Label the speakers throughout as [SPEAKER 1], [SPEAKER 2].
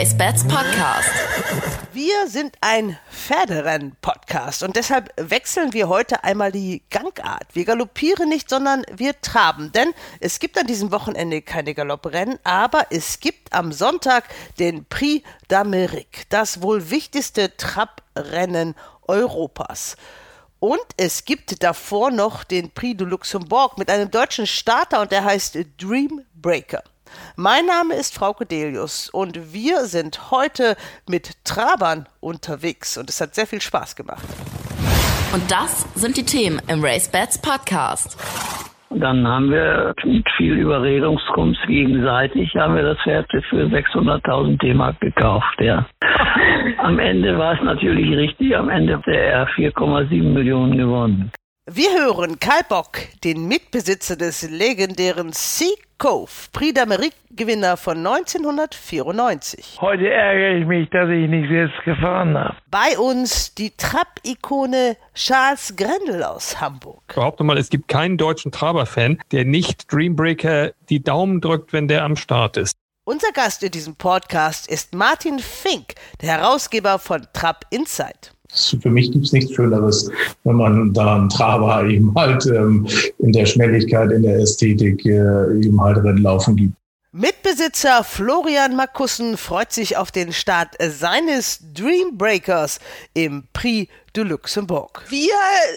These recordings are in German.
[SPEAKER 1] Race Bats Podcast.
[SPEAKER 2] Wir sind ein Pferderennen-Podcast und deshalb wechseln wir heute einmal die Gangart. Wir galoppieren nicht, sondern wir traben, denn es gibt an diesem Wochenende keine Galopprennen, aber es gibt am Sonntag den Prix d'Amérique, das wohl wichtigste Trabrennen Europas. Und es gibt davor noch den Prix de Luxembourg mit einem deutschen Starter und der heißt Dream Breaker. Mein Name ist Frauke Delius und wir sind heute mit Trabern unterwegs und es hat sehr viel Spaß gemacht.
[SPEAKER 1] Und das sind die Themen im Race Bats Podcast.
[SPEAKER 3] Dann haben wir mit viel Überredungskunst gegenseitig, haben wir das Pferd für 600.000 D-Mark gekauft, ja. Am Ende war es natürlich richtig, am Ende hat er 4,7 Millionen gewonnen.
[SPEAKER 2] Wir hören Karl Bock, den Mitbesitzer des legendären Sea Cove, Prix d'Amérique-Gewinner von 1994.
[SPEAKER 4] Heute ärgere ich mich, dass ich nicht selbst gefahren habe.
[SPEAKER 2] Bei uns die Trab-Ikone Charles Grendel aus Hamburg.
[SPEAKER 5] Ich behaupte mal, es gibt keinen deutschen Traber-Fan, der nicht Dreambreaker die Daumen drückt, wenn der am Start ist.
[SPEAKER 2] Unser Gast in diesem Podcast ist Martin Fink, der Herausgeber von Trab Insight.
[SPEAKER 6] Für mich gibt es nichts Schöneres, wenn man da einen Traber eben halt ähm, in der Schnelligkeit, in der Ästhetik äh, eben halt Rennlaufen gibt.
[SPEAKER 2] Mitbesitzer Florian Makussen freut sich auf den Start seines Dreambreakers im Prix de Luxembourg. Wir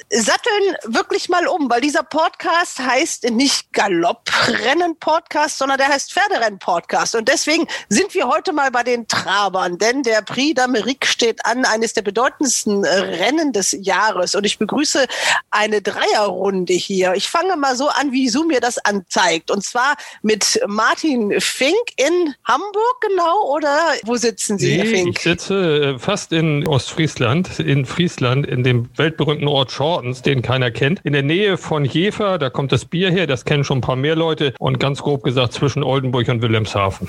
[SPEAKER 2] satteln wirklich mal um, weil dieser Podcast heißt nicht Galopprennen-Podcast, sondern der heißt Pferderennen-Podcast. Und deswegen sind wir heute mal bei den Trabern, denn der Prix d'Amérique steht an, eines der bedeutendsten Rennen des Jahres. Und ich begrüße eine Dreierrunde hier. Ich fange mal so an, wie Zoom mir das anzeigt. Und zwar mit Martin Fink in Hamburg, genau, oder wo sitzen Sie,
[SPEAKER 5] nee,
[SPEAKER 2] Herr Fink?
[SPEAKER 5] Ich sitze fast in Ostfriesland, in Friesland. In dem weltberühmten Ort Shortens, den keiner kennt. In der Nähe von Jever, da kommt das Bier her, das kennen schon ein paar mehr Leute. Und ganz grob gesagt zwischen Oldenburg und Wilhelmshaven.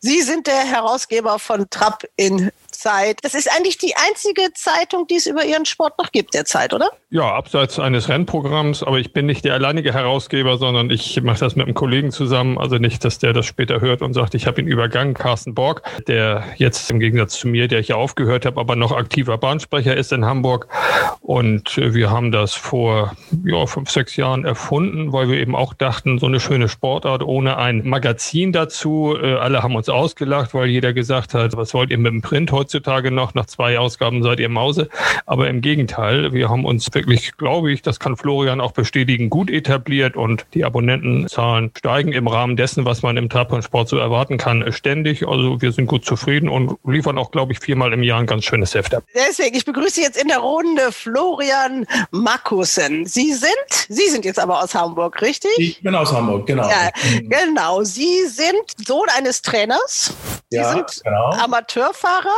[SPEAKER 2] Sie sind der Herausgeber von Trapp in Zeit. Das ist eigentlich die einzige Zeitung, die es über Ihren Sport noch gibt derzeit, oder?
[SPEAKER 5] Ja, abseits eines Rennprogramms, aber ich bin nicht der alleinige Herausgeber, sondern ich mache das mit einem Kollegen zusammen. Also nicht, dass der das später hört und sagt, ich habe ihn übergangen, Carsten Borg, der jetzt im Gegensatz zu mir, der ich ja aufgehört habe, aber noch aktiver Bahnsprecher ist in Hamburg. Und wir haben das vor ja, fünf, sechs Jahren erfunden, weil wir eben auch dachten, so eine schöne Sportart ohne ein Magazin dazu. Äh, alle haben uns ausgelacht, weil jeder gesagt hat, was wollt ihr mit dem Print heutzutage noch? Nach zwei Ausgaben seid ihr Mause. Aber im Gegenteil, wir haben uns wirklich, glaube ich, das kann Florian auch bestätigen, gut etabliert und die Abonnentenzahlen steigen im Rahmen dessen, was man im Trabhornsport so erwarten kann, ständig. Also wir sind gut zufrieden und liefern auch, glaube ich, viermal im Jahr ein ganz schönes Heft ab.
[SPEAKER 2] Deswegen, ich begrüße jetzt in der Runde Florian Makussen. Sie sind, Sie sind jetzt aber aus Hamburg, richtig?
[SPEAKER 6] Ich bin aus Hamburg, genau.
[SPEAKER 2] Ja, genau. Sie sind Sohn eines Trainers. Sie
[SPEAKER 6] Ja,
[SPEAKER 2] sind
[SPEAKER 6] genau.
[SPEAKER 2] Amateurfahrer,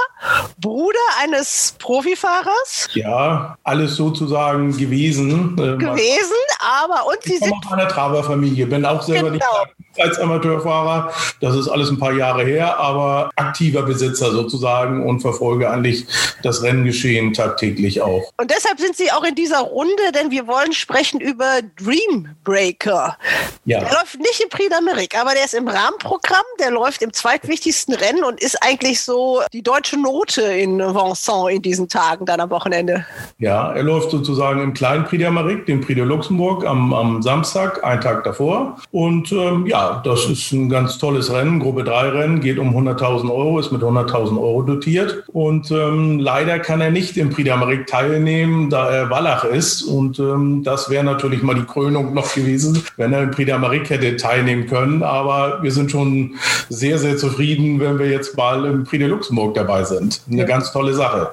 [SPEAKER 2] Bruder eines Profifahrers
[SPEAKER 6] Ja, alles sozusagen gewesen. Äh,
[SPEAKER 2] gewesen, aber und Sie
[SPEAKER 6] Ich komme
[SPEAKER 2] sind
[SPEAKER 6] aus einer Traberfamilie, bin auch selber nicht
[SPEAKER 2] Genau.
[SPEAKER 6] aktiv als Amateurfahrer. Das ist alles ein paar Jahre her, aber aktiver Besitzer sozusagen und verfolge eigentlich das Renngeschehen tagtäglich auch.
[SPEAKER 2] Und deshalb sind Sie auch in dieser Runde, denn wir wollen sprechen über Dream Breaker.
[SPEAKER 6] Ja.
[SPEAKER 2] Der läuft nicht im Prix d'Amérique, aber der ist im Rahmenprogramm, der läuft im zweitwichtigsten Rennen und ist eigentlich so die deutsche Note in Vincent in diesen Tagen dann am Wochenende.
[SPEAKER 6] Ja, er läuft sozusagen im kleinen Prix d'Amérique, dem Prix de Luxembourg, am, am Samstag, einen Tag davor. Und ähm, ja, das ist ein ganz tolles Rennen, Gruppe 3 Rennen, geht um 100.000 Euro, ist mit 100.000 Euro dotiert. Und ähm, leider kann er nicht im Prix d'Amérique teilnehmen, da er Wallach ist. Und ähm, das wäre natürlich mal die Krönung noch gewesen, wenn er im Prix d'Amérique hätte teilnehmen können. Aber wir sind schon sehr, sehr zufrieden, wenn wir jetzt mal im Prix de Luxembourg dabei sind. Eine ganz tolle Sache.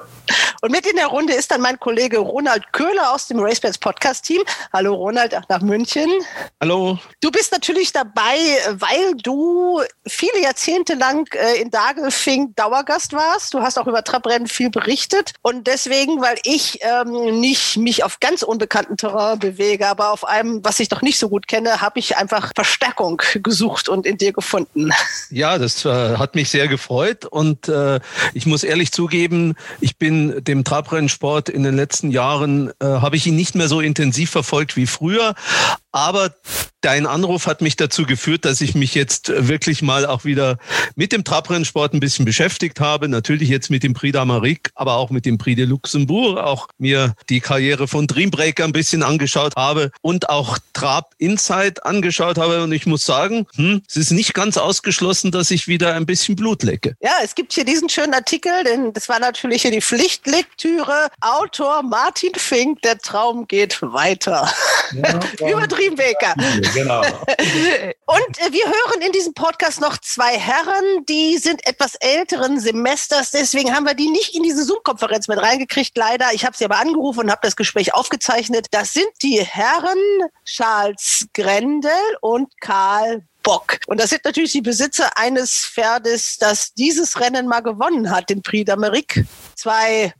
[SPEAKER 2] Und mit in der Runde ist dann mein Kollege Ronald Köhler aus dem RaceBets Podcast Team. Hallo Ronald nach München.
[SPEAKER 7] Hallo.
[SPEAKER 2] Du bist natürlich dabei, weil du viele Jahrzehnte lang äh, in Dagelfing Dauergast warst. Du hast auch über Trabrennen viel berichtet und deswegen, weil ich ähm, nicht mich auf ganz unbekannten Terrain bewege, aber auf einem, was ich doch nicht so gut kenne, habe ich einfach Verstärkung gesucht und in dir gefunden.
[SPEAKER 7] Ja, das äh, hat mich sehr gefreut und äh, ich muss ehrlich zugeben, ich bin dem dem Trabrennsport in den letzten Jahren äh, habe ich ihn nicht mehr so intensiv verfolgt wie früher. Aber dein Anruf hat mich dazu geführt, dass ich mich jetzt wirklich mal auch wieder mit dem Trabrennsport ein bisschen beschäftigt habe. Natürlich jetzt mit dem Prix d'Amérique, aber auch mit dem Prix de Luxembourg. Auch mir die Karriere von Dreambreaker ein bisschen angeschaut habe und auch Trab Insight angeschaut habe. Und ich muss sagen, hm, es ist nicht ganz ausgeschlossen, dass ich wieder ein bisschen Blut lecke.
[SPEAKER 2] Ja, es gibt hier diesen schönen Artikel, denn das war natürlich hier die Pflichtlektüre. Autor Martin Fink, der Traum geht weiter. Ja, Übertrieben Dreambaker. Genau. Und äh, wir hören in diesem Podcast noch zwei Herren, die sind etwas älteren Semesters. Deswegen haben wir die nicht in diese Zoom-Konferenz mit reingekriegt, leider. Ich habe sie aber angerufen und habe das Gespräch aufgezeichnet. Das sind die Herren Charles Grendel und Karl Bock. Und das sind natürlich die Besitzer eines Pferdes, das dieses Rennen mal gewonnen hat, den Prix d'Amérique. Zwei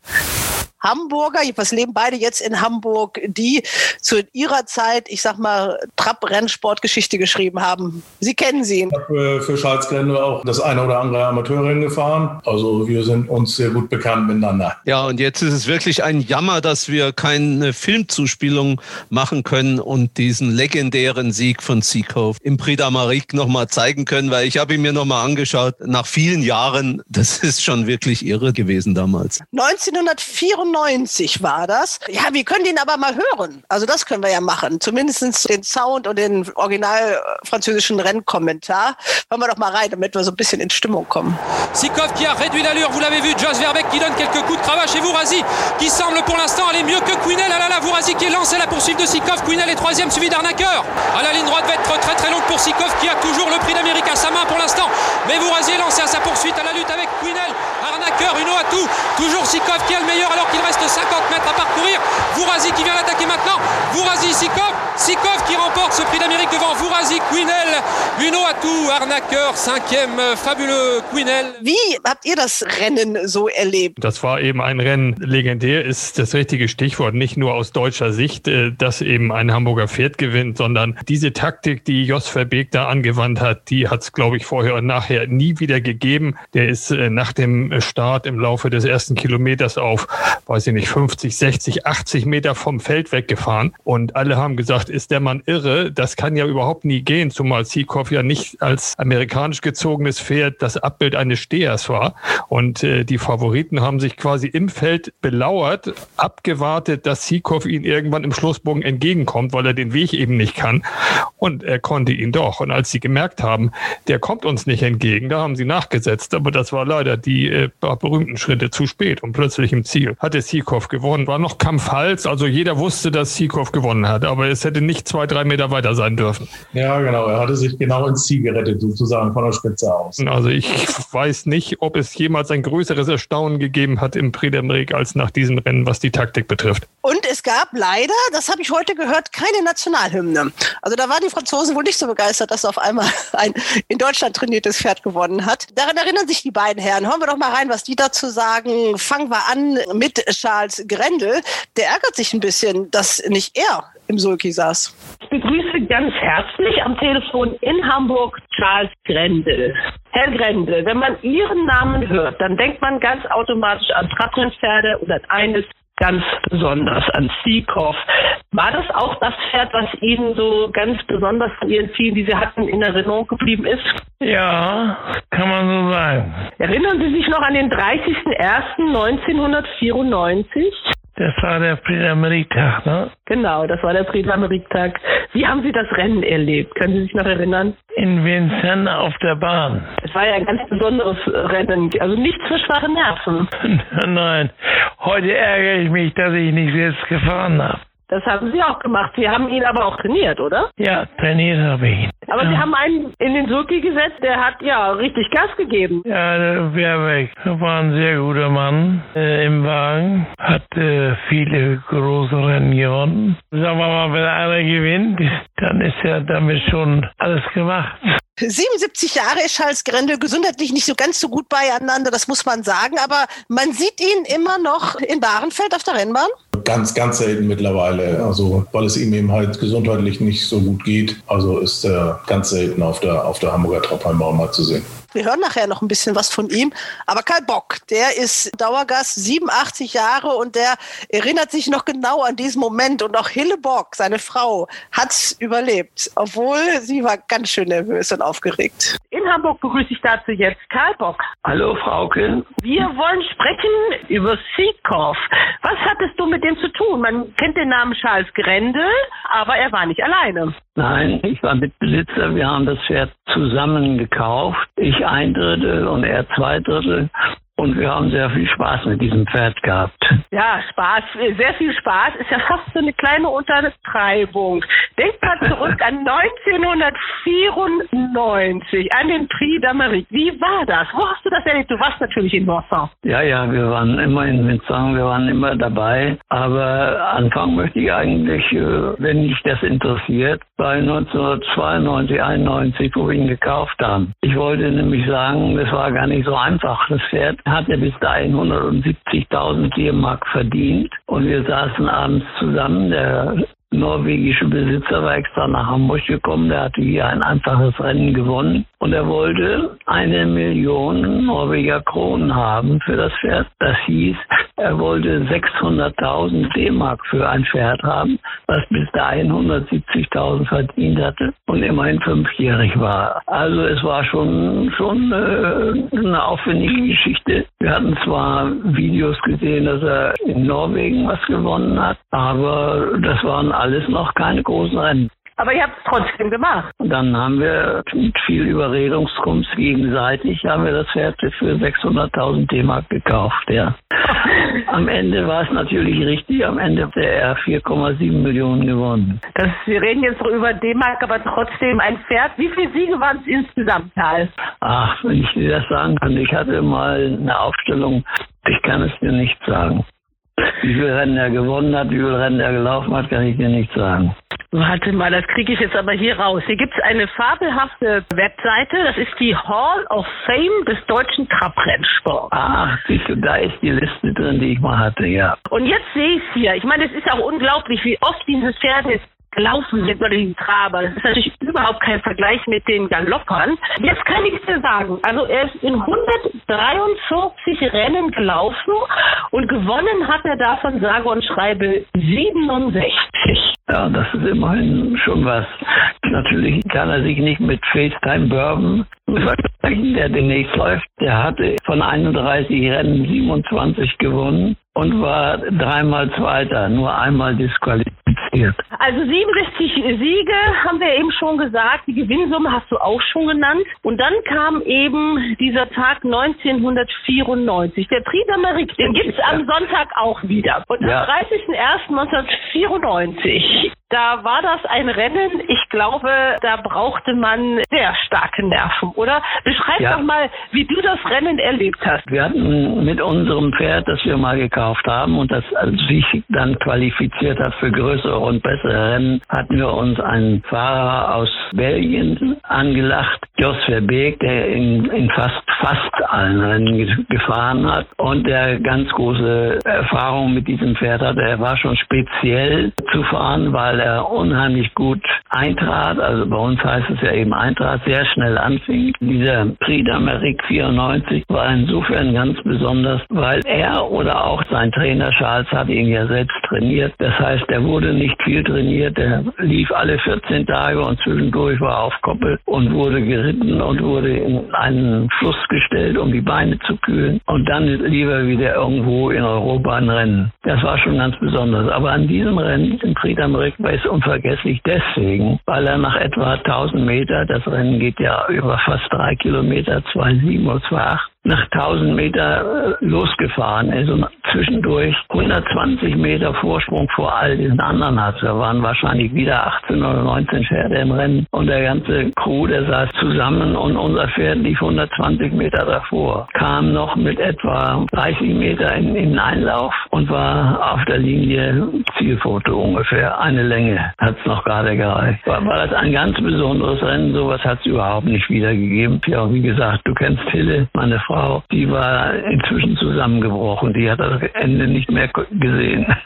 [SPEAKER 2] Hamburger, jedenfalls leben beide jetzt in Hamburg, die zu ihrer Zeit, ich sag mal, Trab-Rennsportgeschichte geschrieben haben. Sie kennen sie. Ich
[SPEAKER 6] habe äh, für Charles Grende auch das eine oder andere Amateurrennen gefahren. Also wir sind uns sehr gut bekannt miteinander.
[SPEAKER 7] Ja, und jetzt ist es wirklich ein Jammer, dass wir keine Filmzuspielung machen können und diesen legendären Sieg von Seacoe im Prix d'Amérique nochmal zeigen können, weil ich habe ihn mir nochmal angeschaut. Nach vielen Jahren, das ist schon wirklich irre gewesen damals.
[SPEAKER 2] 1994 95 war das. Ja, wir können den aber mal hören. Also das können wir ja machen. Zumindest den Sound und den original französischen Rennkommentar. Hören wir doch mal rein, damit wir so ein bisschen in Stimmung kommen.
[SPEAKER 8] Sikov qui a réduit l'allure, vous l'avez vu, Jos Verbeek qui donne quelques coups de cravache et Vourazi qui semble pour l'instant aller mieux que Quinel. Ah là là, Vourazi qui est lancé la poursuite de Sikov. Quinel est troisième suivi d'Arnaqueur. À la ligne droite va être très très longue pour Sikov qui a toujours le prix d'Amérique à sa main pour l'instant. Mais Vourazi est lancé à sa poursuite à la lutte avec Quinel. Arnaqueur, Uno à tout. Toujours Sikov qui est le meilleur alors qu'il reste 50 mètres à parcourir. Vourazi qui vient l'attaquer maintenant. Vourazi, Sikov. Sikov qui remporte ce prix d'Amérique devant Vourazi, Quinel, Uno Atou, Arnaqueur, cinquième, fabuleux Quinel.
[SPEAKER 2] Wie habt ihr das Rennen so erlebt?
[SPEAKER 5] Das war eben ein Rennen. Legendär ist das richtige Stichwort. Nicht nur aus deutscher Sicht, äh, dass eben ein Hamburger Pferd gewinnt, sondern diese Taktik, die Jos Verbeek da angewandt hat, die hat es, glaube ich, vorher und nachher nie wieder gegeben. Der ist äh, nach dem Start im Laufe des ersten Kilometers auf, weiß ich nicht, 50, 60, 80 Meter vom Feld weggefahren. Und alle haben gesagt, ist der Mann irre? Das kann ja überhaupt nie gehen, zumal Seakoff ja nicht als amerikanisch gezogenes Pferd das Abbild eines Stehers war. Und äh, die Favoriten haben sich quasi im Feld belauert, abgewartet, dass Seakoff ihn irgendwann im Schlussbogen entgegenkommt, weil er den Weg eben nicht kann. Und er konnte ihn doch. Und als sie gemerkt haben, der kommt uns nicht entgegen, da haben sie nachgesetzt. Aber das war leider die äh, berühmten Schritte zu spät. Und plötzlich im Ziel hatte Seakoff gewonnen. War noch Kampfhals, also jeder wusste, dass Seakoff gewonnen hat, aber es hätte nicht zwei, drei Meter weiter sein dürfen.
[SPEAKER 6] Ja, genau. Er hatte sich genau ins Ziel gerettet, sozusagen von der Spitze aus.
[SPEAKER 5] Also ich weiß nicht, ob es jemals ein größeres Erstaunen gegeben hat im Prix d'Amérique als nach diesem Rennen, was die Taktik betrifft.
[SPEAKER 2] Und es gab leider, das habe ich heute gehört, keine Nationalhymne. Also da waren die Franzosen wohl nicht so begeistert, dass auf einmal ein in Deutschland trainiertes Pferd gewonnen hat. Daran erinnern sich die beiden Herren. Hören wir doch mal rein, was die dazu sagen. Fangen wir an mit Charles Grendel. Der ärgert sich ein bisschen, dass nicht er im Sulki saß.
[SPEAKER 9] Ich begrüße ganz herzlich am Telefon in Hamburg Charles Grendel. Herr Grendel, wenn man Ihren Namen hört, dann denkt man ganz automatisch an Trabrennpferde und an eines ganz besonders, an Seakoff. War das auch das Pferd, was Ihnen so ganz besonders von Ihren Zielen, die Sie hatten, in Erinnerung geblieben ist?
[SPEAKER 4] Ja, kann man so sagen.
[SPEAKER 9] Erinnern Sie sich noch an den 30.01.1994?
[SPEAKER 4] Das war der Prix d'Amérique-Tag, ne?
[SPEAKER 9] Genau, das war der Prix d'Amérique-Tag. Wie haben Sie das Rennen erlebt? Können Sie sich noch erinnern?
[SPEAKER 4] In Vincennes auf der Bahn.
[SPEAKER 9] Es war ja ein ganz besonderes Rennen, also nichts für schwache Nerven.
[SPEAKER 4] Nein, heute ärgere ich mich, dass ich nicht selbst gefahren habe.
[SPEAKER 9] Das haben Sie auch gemacht. Sie haben ihn aber auch trainiert, oder?
[SPEAKER 4] Ja, trainiert habe ich ihn.
[SPEAKER 9] Aber
[SPEAKER 4] ja.
[SPEAKER 9] Sie haben einen in den Sulki gesetzt, der hat ja richtig Gas gegeben.
[SPEAKER 4] Ja, der Werbeck war ein sehr guter Mann äh, im Wagen, hat äh, viele große Rennen gewonnen. Sagen wir mal, wenn einer gewinnt, dann ist ja damit schon alles gemacht.
[SPEAKER 2] 77 Jahre ist Charles Grendel gesundheitlich nicht so ganz so gut beieinander, das muss man sagen, aber man sieht ihn immer noch in Bahrenfeld auf der Rennbahn.
[SPEAKER 6] Ganz, ganz selten mittlerweile. Also, weil es ihm eben halt gesundheitlich nicht so gut geht. Also ist er ganz selten auf der, auf der Hamburger Trabrennbahn mal zu sehen.
[SPEAKER 2] Wir hören nachher noch ein bisschen was von ihm. Aber Karl Bock, der ist Dauergast, 87 Jahre und der erinnert sich noch genau an diesen Moment. Und auch Hille Bock, seine Frau, hat's überlebt, obwohl sie war ganz schön nervös und aufgeregt.
[SPEAKER 9] In Hamburg begrüße ich dazu jetzt Karl Bock.
[SPEAKER 3] Hallo, Frauke.
[SPEAKER 9] Wir wollen sprechen über Seakoff. Was hattest du mit dem zu tun? Man kennt den Namen Charles Grendel, aber er war nicht alleine.
[SPEAKER 3] Nein, ich war Mitbesitzer. Wir haben das Pferd zusammen gekauft. Ich ein Drittel und er zwei Drittel. Und wir haben sehr viel Spaß mit diesem Pferd gehabt.
[SPEAKER 9] Ja, Spaß, sehr viel Spaß ist ja fast so eine kleine Untertreibung. Denk mal zurück an 1994, an den Prix d'Amérique. Wie war das? Wo hast du das erlebt? Du warst natürlich in Vincent.
[SPEAKER 3] Ja, ja, wir waren immer in Vincent, wir waren immer dabei. Aber anfangen möchte ich eigentlich, äh, wenn dich das interessiert, bei 1992, 91, wo wir ihn gekauft haben. Ich wollte nämlich sagen, das war gar nicht so einfach. Das Pferd hat er bis dahin 170.000 D-Mark verdient. Und wir saßen abends zusammen. Der norwegische Besitzer war extra nach Hamburg gekommen. Der hatte hier ein einfaches Rennen gewonnen. Und er wollte eine Million Norweger Kronen haben für das Pferd. Das hieß, er wollte 600.000 D-Mark für ein Pferd haben, was bis dahin 170.000 verdient hatte und immerhin fünfjährig war. Also es war schon, schon äh, eine aufwendige Geschichte. Wir hatten zwar Videos gesehen, dass er in Norwegen was gewonnen hat, aber das waren alles noch keine großen Rennen.
[SPEAKER 9] Aber ihr habt es trotzdem gemacht.
[SPEAKER 3] Und dann haben wir mit viel Überredungskunst gegenseitig haben wir das Pferd für 600.000 D-Mark gekauft, ja. Am Ende war es natürlich richtig. Am Ende hat er 4,7 Millionen gewonnen.
[SPEAKER 9] Das, wir reden jetzt noch über D-Mark, aber trotzdem ein Pferd. Wie viele Siege waren es insgesamt, Karl?
[SPEAKER 3] Ach, wenn ich dir das sagen kann. Ich hatte mal eine Aufstellung. Ich kann es dir nicht sagen. Wie viele Rennen er gewonnen hat, wie viele Rennen er gelaufen hat, kann ich dir nicht sagen.
[SPEAKER 9] Warte mal, das kriege ich jetzt aber hier raus. Hier gibt es eine fabelhafte Webseite, das ist die Hall of Fame des deutschen Trabrennsports.
[SPEAKER 3] Ach, siehst du, da ist die Liste drin, die ich mal hatte, ja.
[SPEAKER 9] Und jetzt sehe ich es hier. Ich meine, es ist auch unglaublich, wie oft dieses Pferd ist gelaufen sind oder die Traber. Das ist natürlich überhaupt kein Vergleich mit den Galoppern. Jetzt kann ich dir sagen, also er ist in 143 Rennen gelaufen und gewonnen hat er davon sage und schreibe 67.
[SPEAKER 3] Ja, das ist immerhin schon was. Natürlich kann er sich nicht mit FaceTime Bourbon vergleichen, der demnächst läuft. Der hatte von 31 Rennen 27 gewonnen und war dreimal Zweiter, nur einmal disqualifiziert.
[SPEAKER 9] Also 67 Siege haben wir eben schon gesagt, die Gewinnsumme hast du auch schon genannt. Und dann kam eben dieser Tag 1994, der Prix d'Amérique, den gibt's am Sonntag auch wieder. Und am
[SPEAKER 3] Ja.
[SPEAKER 9] 30.01.1994, da war das ein Rennen, ich glaube, da brauchte man sehr starke Nerven, oder? Beschreib
[SPEAKER 3] Ja.
[SPEAKER 9] doch mal, wie du das Rennen erlebt hast.
[SPEAKER 3] Wir hatten mit unserem Pferd, das wir mal gekauft haben und das sich dann qualifiziert hat für größere und bessere Rennen, hatten wir uns einen Fahrer aus Belgien angelacht, Jos Verbeek, der in, in fast fast allen Rennen ge- gefahren hat und der ganz große Erfahrung mit diesem Pferd hatte. Er war schon speziell zu fahren, weil er unheimlich gut eintrat. Also bei uns heißt es ja eben eintrat, sehr schnell anfing. Dieser Prix d'Amérique 94 war insofern ganz besonders, weil er oder auch sein Trainer Charles hat ihn ja selbst trainiert. Das heißt, er wurde nicht viel trainiert. Er lief alle 14 Tage und zwischendurch war auf Koppel und wurde geritten und wurde in einen Fluss gestellt, um die Beine zu kühlen. Und dann lieber wieder irgendwo in Europa ein Rennen. Das war schon ganz besonders. Aber an diesem Rennen, im Prix d'Amérique, war es unvergesslich deswegen, weil er nach etwa 1000 Meter, das Rennen geht ja über fast drei Kilometer, 2,7 oder 2,8, nach 1000 Meter äh, losgefahren ist und zwischendurch 120 Meter Vorsprung vor all diesen anderen hat. Da waren wahrscheinlich wieder 18 oder 19 Pferde im Rennen und der ganze Crew, der saß zusammen und unser Pferd lief 120 Meter davor, kam noch mit etwa 30 Meter in, den Einlauf und war auf der Linie Zielfoto ungefähr, eine Länge, hat es noch gerade gereicht. War, war das ein ganz besonderes Rennen, sowas hat es überhaupt nicht wiedergegeben. Ja, wie gesagt, du kennst Hille, meine Frau, die war inzwischen zusammengebrochen, die hat das Ende nicht mehr gesehen.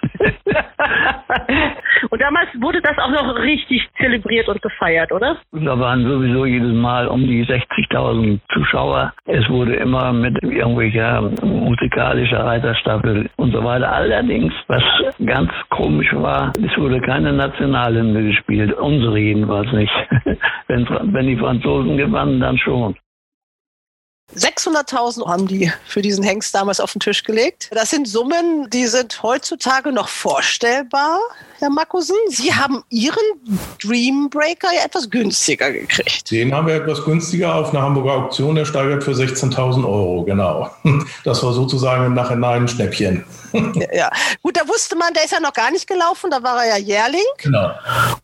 [SPEAKER 9] und damals wurde das auch noch richtig zelebriert und gefeiert, oder?
[SPEAKER 3] Da waren sowieso jedes Mal um die 60.000 Zuschauer. Es wurde immer mit irgendwelcher musikalischer Reiterstaffel und so weiter. Allerdings, was ganz komisch war, es wurde keine Nationalhymne gespielt. Unsere jedenfalls nicht. wenn, wenn die Franzosen gewannen, dann schon.
[SPEAKER 2] 600.000 haben die für diesen Hengst damals auf den Tisch gelegt. Das sind Summen, die sind heutzutage noch vorstellbar. Herr Makusen. Sie haben Ihren Dreambreaker ja etwas günstiger gekriegt.
[SPEAKER 6] Den haben wir etwas günstiger auf einer Hamburger Auktion ersteigert für 16.000 Euro, genau. Das war sozusagen im Nachhinein ein Schnäppchen.
[SPEAKER 2] Ja, ja, gut, da wusste man, der ist ja noch gar nicht gelaufen, da war er ja Jährling.
[SPEAKER 6] Genau.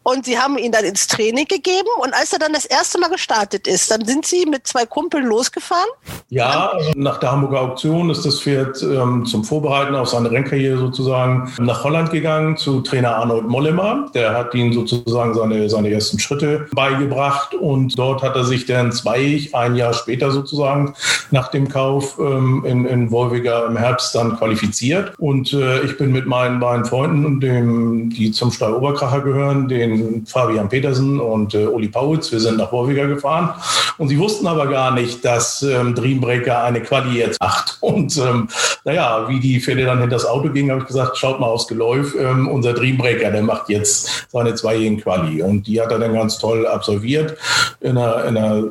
[SPEAKER 2] Und Sie haben ihn dann ins Training gegeben und als er dann das erste Mal gestartet ist, dann sind Sie mit zwei Kumpeln losgefahren?
[SPEAKER 6] Ja, nach der Hamburger Auktion ist das Pferd ähm, zum Vorbereiten auf seine Rennkarriere sozusagen nach Holland gegangen zu Trainer Arnold Mollema. Der hat ihm sozusagen seine, seine ersten Schritte beigebracht und dort hat er sich dann zwei, ein Jahr später sozusagen nach dem Kauf ähm, in, in Wolviger im Herbst dann qualifiziert. Und äh, ich bin mit meinen beiden Freunden, dem, die zum Stall Oberkracher gehören, den Fabian Petersen und äh, Uli Paulitz, wir sind nach Wolviger gefahren. Und sie wussten aber gar nicht, dass ähm, Dreambreaker eine Quali jetzt macht. Und ähm, naja, wie die Pferde dann hinter das Auto gingen, habe ich gesagt, schaut mal aufs Geläuf, ähm, unser Dreambreaker Breaker, der macht jetzt seine zweijährigen Quali. Und die hat er dann ganz toll absolviert in einer, in einer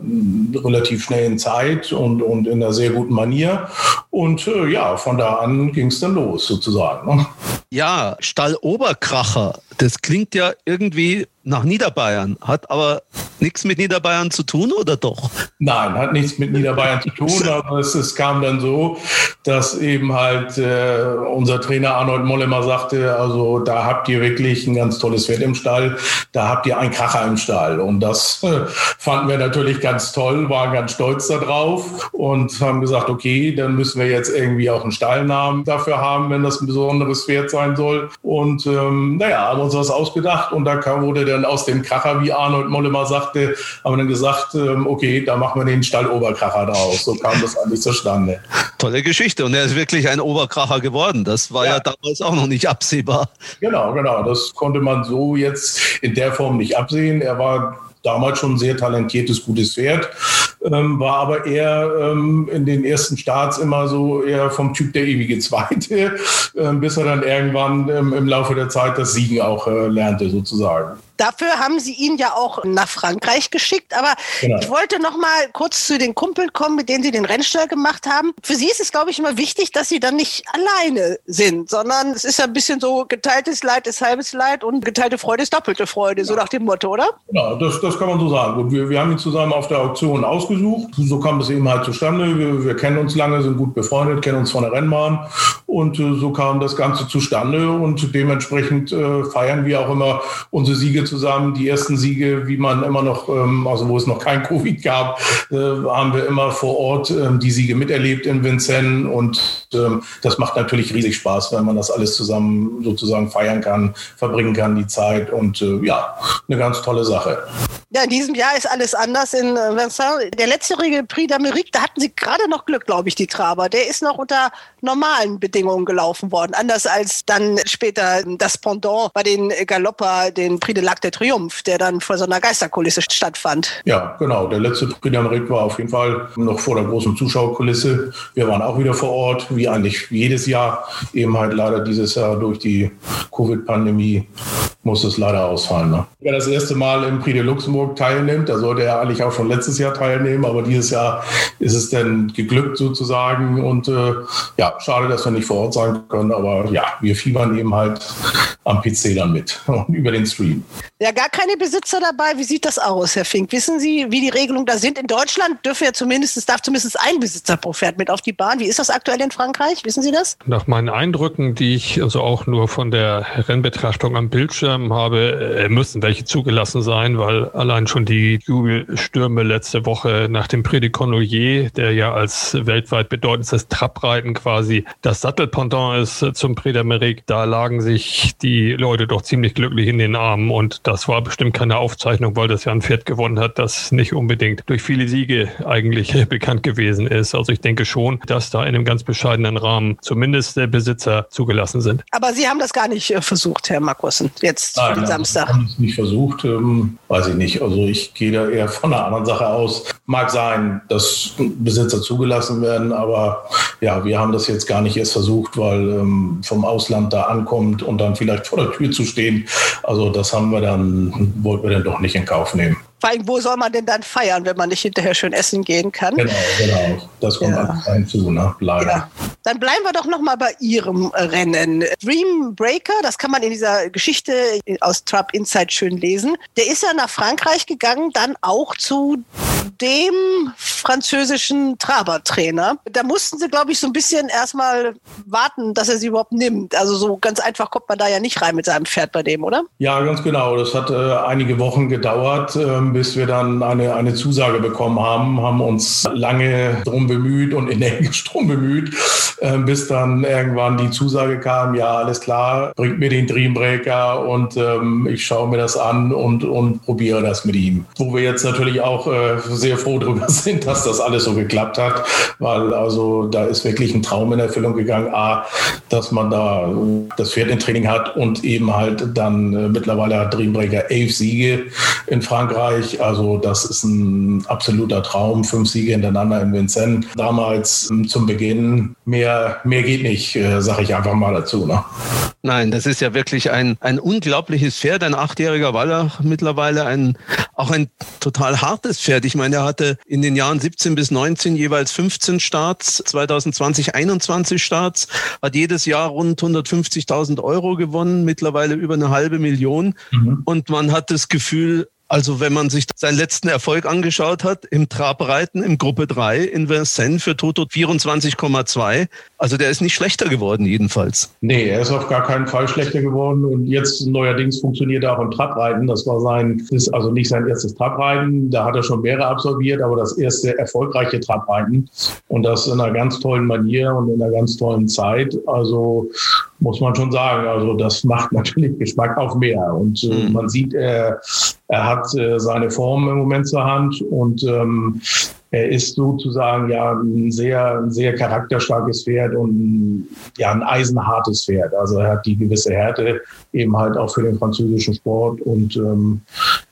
[SPEAKER 6] relativ schnellen Zeit und, und in einer sehr guten Manier. Und äh, ja, von da an ging es dann los sozusagen. Ne?
[SPEAKER 7] Ja, Stall Oberkracher, das klingt ja irgendwie nach Niederbayern, hat aber nichts mit Niederbayern zu tun oder doch?
[SPEAKER 6] Nein, hat nichts mit Niederbayern zu tun, aber es, es, kam dann so, dass eben halt äh, unser Trainer Arnold Mollemer sagte, also da habt ihr wirklich ein ganz tolles Pferd im Stall, da habt ihr einen Kracher im Stall. Und das äh, fanden wir natürlich ganz toll, waren ganz stolz darauf und haben gesagt, okay, dann müssen wir jetzt irgendwie auch einen Stallnamen dafür haben, wenn das ein besonderes Pferd sein soll. Und ähm, naja, haben uns was ausgedacht und da kam, wurde der dann aus dem Kracher, wie Arnold Mollemer sagte, haben wir dann gesagt, ähm, okay, da machen wir den Stall Oberkracher draus. So kam das eigentlich zustande.
[SPEAKER 7] Tolle Geschichte. Und er ist wirklich ein Oberkracher geworden. Das war ja. ja damals auch noch nicht absehbar.
[SPEAKER 6] Genau, genau. Das konnte man so jetzt in der Form nicht absehen. Er war damals schon ein sehr talentiertes, gutes Pferd, ähm, war aber eher ähm, in den ersten Starts immer so eher vom Typ der ewige Zweite, äh, bis er dann irgendwann ähm, im Laufe der Zeit das Siegen auch äh, lernte sozusagen.
[SPEAKER 2] Dafür haben sie ihn ja auch nach Frankreich geschickt. Aber genau. ich wollte noch mal kurz zu den Kumpeln kommen, mit denen sie den Rennstall gemacht haben. Für sie ist es, glaube ich, immer wichtig, dass sie dann nicht alleine sind, sondern es ist ja ein bisschen so geteiltes Leid ist halbes Leid und geteilte Freude ist doppelte Freude, ja. so nach dem Motto, oder?
[SPEAKER 6] Genau, das, das kann man so sagen. Und wir, wir haben ihn zusammen auf der Auktion ausgesucht. So kam es eben halt zustande. Wir, wir kennen uns lange, sind gut befreundet, kennen uns von der Rennbahn. Und äh, so kam das Ganze zustande. Und dementsprechend äh, feiern wir auch immer unsere Siege zusammen. Die ersten Siege, wie man immer noch, ähm, also wo es noch kein Covid gab, äh, haben wir immer vor Ort ähm, die Siege miterlebt in Vincennes. Und ähm, das macht natürlich riesig Spaß, wenn man das alles zusammen sozusagen feiern kann, verbringen kann, die Zeit. Und äh, ja, eine ganz tolle Sache.
[SPEAKER 2] Ja, in diesem Jahr ist alles anders in äh, Vincennes. Der letztjährige Prix d'Amérique, da hatten sie gerade noch Glück, glaube ich, die Traber. Der ist noch unter normalen Bedingungen gelaufen worden. Anders als dann später das Pendant bei den Galopper, den Prix de l'Arc de Triomphe, der dann vor so einer Geisterkulisse stattfand.
[SPEAKER 6] Ja, genau. Der letzte Prix war auf jeden Fall noch vor der großen Zuschauerkulisse. Wir waren auch wieder vor Ort, wie eigentlich jedes Jahr. Eben halt leider dieses Jahr durch die Covid-Pandemie muss es leider ausfallen. Ne? Wer das erste Mal im Prix de Luxemburg teilnimmt, da sollte er eigentlich auch schon letztes Jahr teilnehmen, aber dieses Jahr ist es dann geglückt sozusagen und äh, ja, schade, dass wir nicht vor Ort sein können, aber ja, wir fiebern eben halt am PC dann mit über den Stream.
[SPEAKER 2] Ja, gar keine Besitzer dabei. Wie sieht das aus, Herr Fink? Wissen Sie, wie die Regelungen da sind? In Deutschland dürfen ja zumindest, darf zumindest ein Besitzer pro Pferd mit auf die Bahn. Wie ist das aktuell in Frankreich? Wissen Sie das?
[SPEAKER 5] Nach meinen Eindrücken, die ich also auch nur von der Rennbetrachtung am Bildschirm habe, äh, müssen welche zugelassen sein, weil allein schon die Jubelstürme letzte Woche nach dem Prix der ja als weltweit bedeutendstes Trabreiten quasi das Sattelpendant ist zum Prix d'Amérique, da lagen sich die die Leute doch ziemlich glücklich in den Armen. Und das war bestimmt keine Aufzeichnung, weil das ja ein Pferd gewonnen hat, das nicht unbedingt durch viele Siege eigentlich bekannt gewesen ist. Also ich denke schon, dass da in einem ganz bescheidenen Rahmen zumindest der Besitzer zugelassen sind.
[SPEAKER 2] Aber Sie haben das gar nicht äh, versucht, Herr Markussen, jetzt Nein, für den Samstag.
[SPEAKER 6] Ich habe es nicht versucht, ähm, weiß ich nicht. Also ich gehe da eher von einer anderen Sache aus. Mag sein, dass Besitzer zugelassen werden, aber ja, wir haben das jetzt gar nicht erst versucht, weil ähm, vom Ausland da ankommt und dann vielleicht vor der Tür zu stehen. Also das haben wir dann, wollten wir dann doch nicht in Kauf nehmen.
[SPEAKER 2] Vor allem, wo soll man denn dann feiern, wenn man nicht hinterher schön essen gehen kann?
[SPEAKER 6] Genau, genau. Das kommt ja. alles zu, ne? leider. Ja.
[SPEAKER 2] Dann bleiben wir doch noch mal bei Ihrem Rennen. Dream Breaker, das kann man in dieser Geschichte aus Trap Inside schön lesen. Der ist ja nach Frankreich gegangen, dann auch zu dem französischen Trabertrainer. Da mussten sie, glaube ich, so ein bisschen erstmal warten, dass er sie überhaupt nimmt. Also so ganz einfach kommt man da ja nicht rein mit seinem Pferd bei dem, oder?
[SPEAKER 6] Ja, ganz genau. Das hat äh, einige Wochen gedauert, äh, bis wir dann eine, eine Zusage bekommen haben, haben uns lange drum bemüht und energisch drum bemüht, bis dann irgendwann die Zusage kam, ja, alles klar, bringt mir den Dreambreaker und ähm, ich schaue mir das an und, und probiere das mit ihm. Wo wir jetzt natürlich auch äh, sehr froh darüber sind, dass das alles so geklappt hat, weil also da ist wirklich ein Traum in Erfüllung gegangen. A, dass man da das Pferd in Training hat und eben halt dann äh, mittlerweile hat Dreambreaker elf Siege in Frankreich. Also das ist ein absoluter Traum. Fünf Siege hintereinander in Vincennes. Damals ähm, zum Beginn mehr, mehr geht nicht, äh, sage ich einfach mal dazu. Ne?
[SPEAKER 7] Nein, das ist ja wirklich ein, ein unglaubliches Pferd, ein achtjähriger Wallach mittlerweile, ein, auch ein total hartes Pferd. Ich meine, er hatte in den Jahren 17 bis 19 jeweils 15 Starts, 2020 21 Starts, hat jedes Jahr rund 150.000 Euro gewonnen, mittlerweile über eine halbe Million. Mhm. Und man hat das Gefühl, also wenn man sich seinen letzten Erfolg angeschaut hat, im Trabreiten im Gruppe 3 in Vincennes für Toto 24,2, also der ist nicht schlechter geworden jedenfalls.
[SPEAKER 6] Nee, er ist auf gar keinen Fall schlechter geworden und jetzt neuerdings funktioniert er auch im Trabreiten. Das war sein, ist also nicht sein erstes Trabreiten, da hat er schon mehrere absolviert, aber das erste erfolgreiche Trabreiten und das in einer ganz tollen Manier und in einer ganz tollen Zeit. Also muss man schon sagen. Also das macht natürlich Geschmack auf mehr. Und äh, mhm. man sieht, er, er hat äh, seine Form im Moment zur Hand und ähm, er ist sozusagen ja ein sehr, ein sehr charakterstarkes Pferd und ja ein eisenhartes Pferd. Also er hat die gewisse Härte eben halt auch für den französischen Sport und ähm,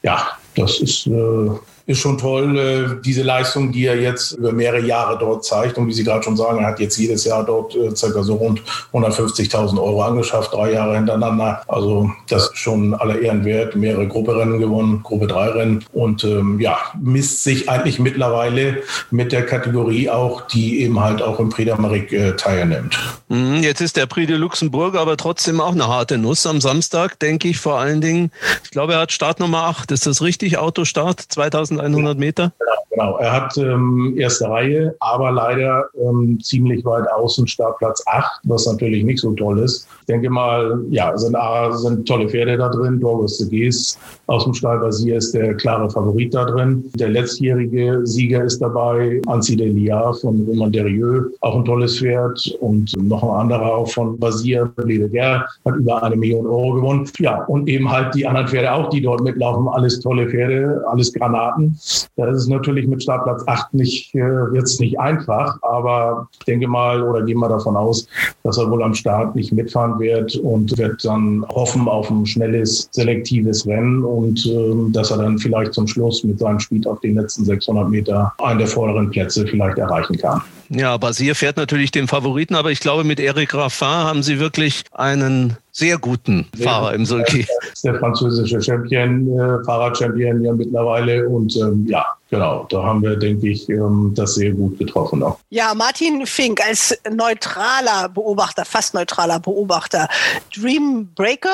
[SPEAKER 6] ja, das ist äh, ist schon toll, äh, diese Leistung, die er jetzt über mehrere Jahre dort zeigt. Und wie Sie gerade schon sagen, er hat jetzt jedes Jahr dort äh, circa so rund 150.000 Euro angeschafft, drei Jahre hintereinander. Also das ist schon aller Ehren wert. Mehrere Grupperennen gewonnen, Gruppe 3 Rennen. Und ähm, ja, misst sich eigentlich mittlerweile mit der Kategorie auch, die eben halt auch im Prix d'Amérique äh, teilnimmt.
[SPEAKER 7] Mhm, jetzt ist der Prix de Luxembourg aber trotzdem auch eine harte Nuss am Samstag, denke ich vor allen Dingen. Ich glaube, er hat Startnummer 8. Ist das richtig? Autostart 2000 1100 Meter?
[SPEAKER 6] Genau, genau. Er hat ähm, erste Reihe, aber leider ähm, ziemlich weit außen Startplatz 8, was natürlich nicht so toll ist. Ich denke mal, ja, sind, A, sind tolle Pferde da drin. Dorgus de Gees aus dem Stall Basier ist der klare Favorit da drin. Der letztjährige Sieger ist dabei, Anzi Delia von Roman Derieux, auch ein tolles Pferd. Und noch ein anderer auch von Basier, Ledeger, hat über eine Million Euro gewonnen. Ja, und eben halt die anderen Pferde auch, die dort mitlaufen, alles tolle Pferde, alles Granaten haben. Da ist es natürlich mit Startplatz 8 nicht, äh, jetzt nicht einfach, aber ich denke mal oder gehen wir davon aus, dass er wohl am Start nicht mitfahren wird und wird dann hoffen auf ein schnelles, selektives Rennen und äh, dass er dann vielleicht zum Schluss mit seinem Speed auf den letzten 600 Meter einen der vorderen Plätze vielleicht erreichen kann.
[SPEAKER 7] Ja, Basier fährt natürlich den Favoriten, aber ich glaube, mit Eric Raffin haben sie wirklich einen sehr guten Fahrer im Sulky.
[SPEAKER 6] Der französische Champion, äh, Fahrradchampion ja mittlerweile und ähm, ja, genau, da haben wir, denke ich, ähm, das sehr gut getroffen auch.
[SPEAKER 2] Ja, Martin Fink als neutraler Beobachter, fast neutraler Beobachter, Dream Breaker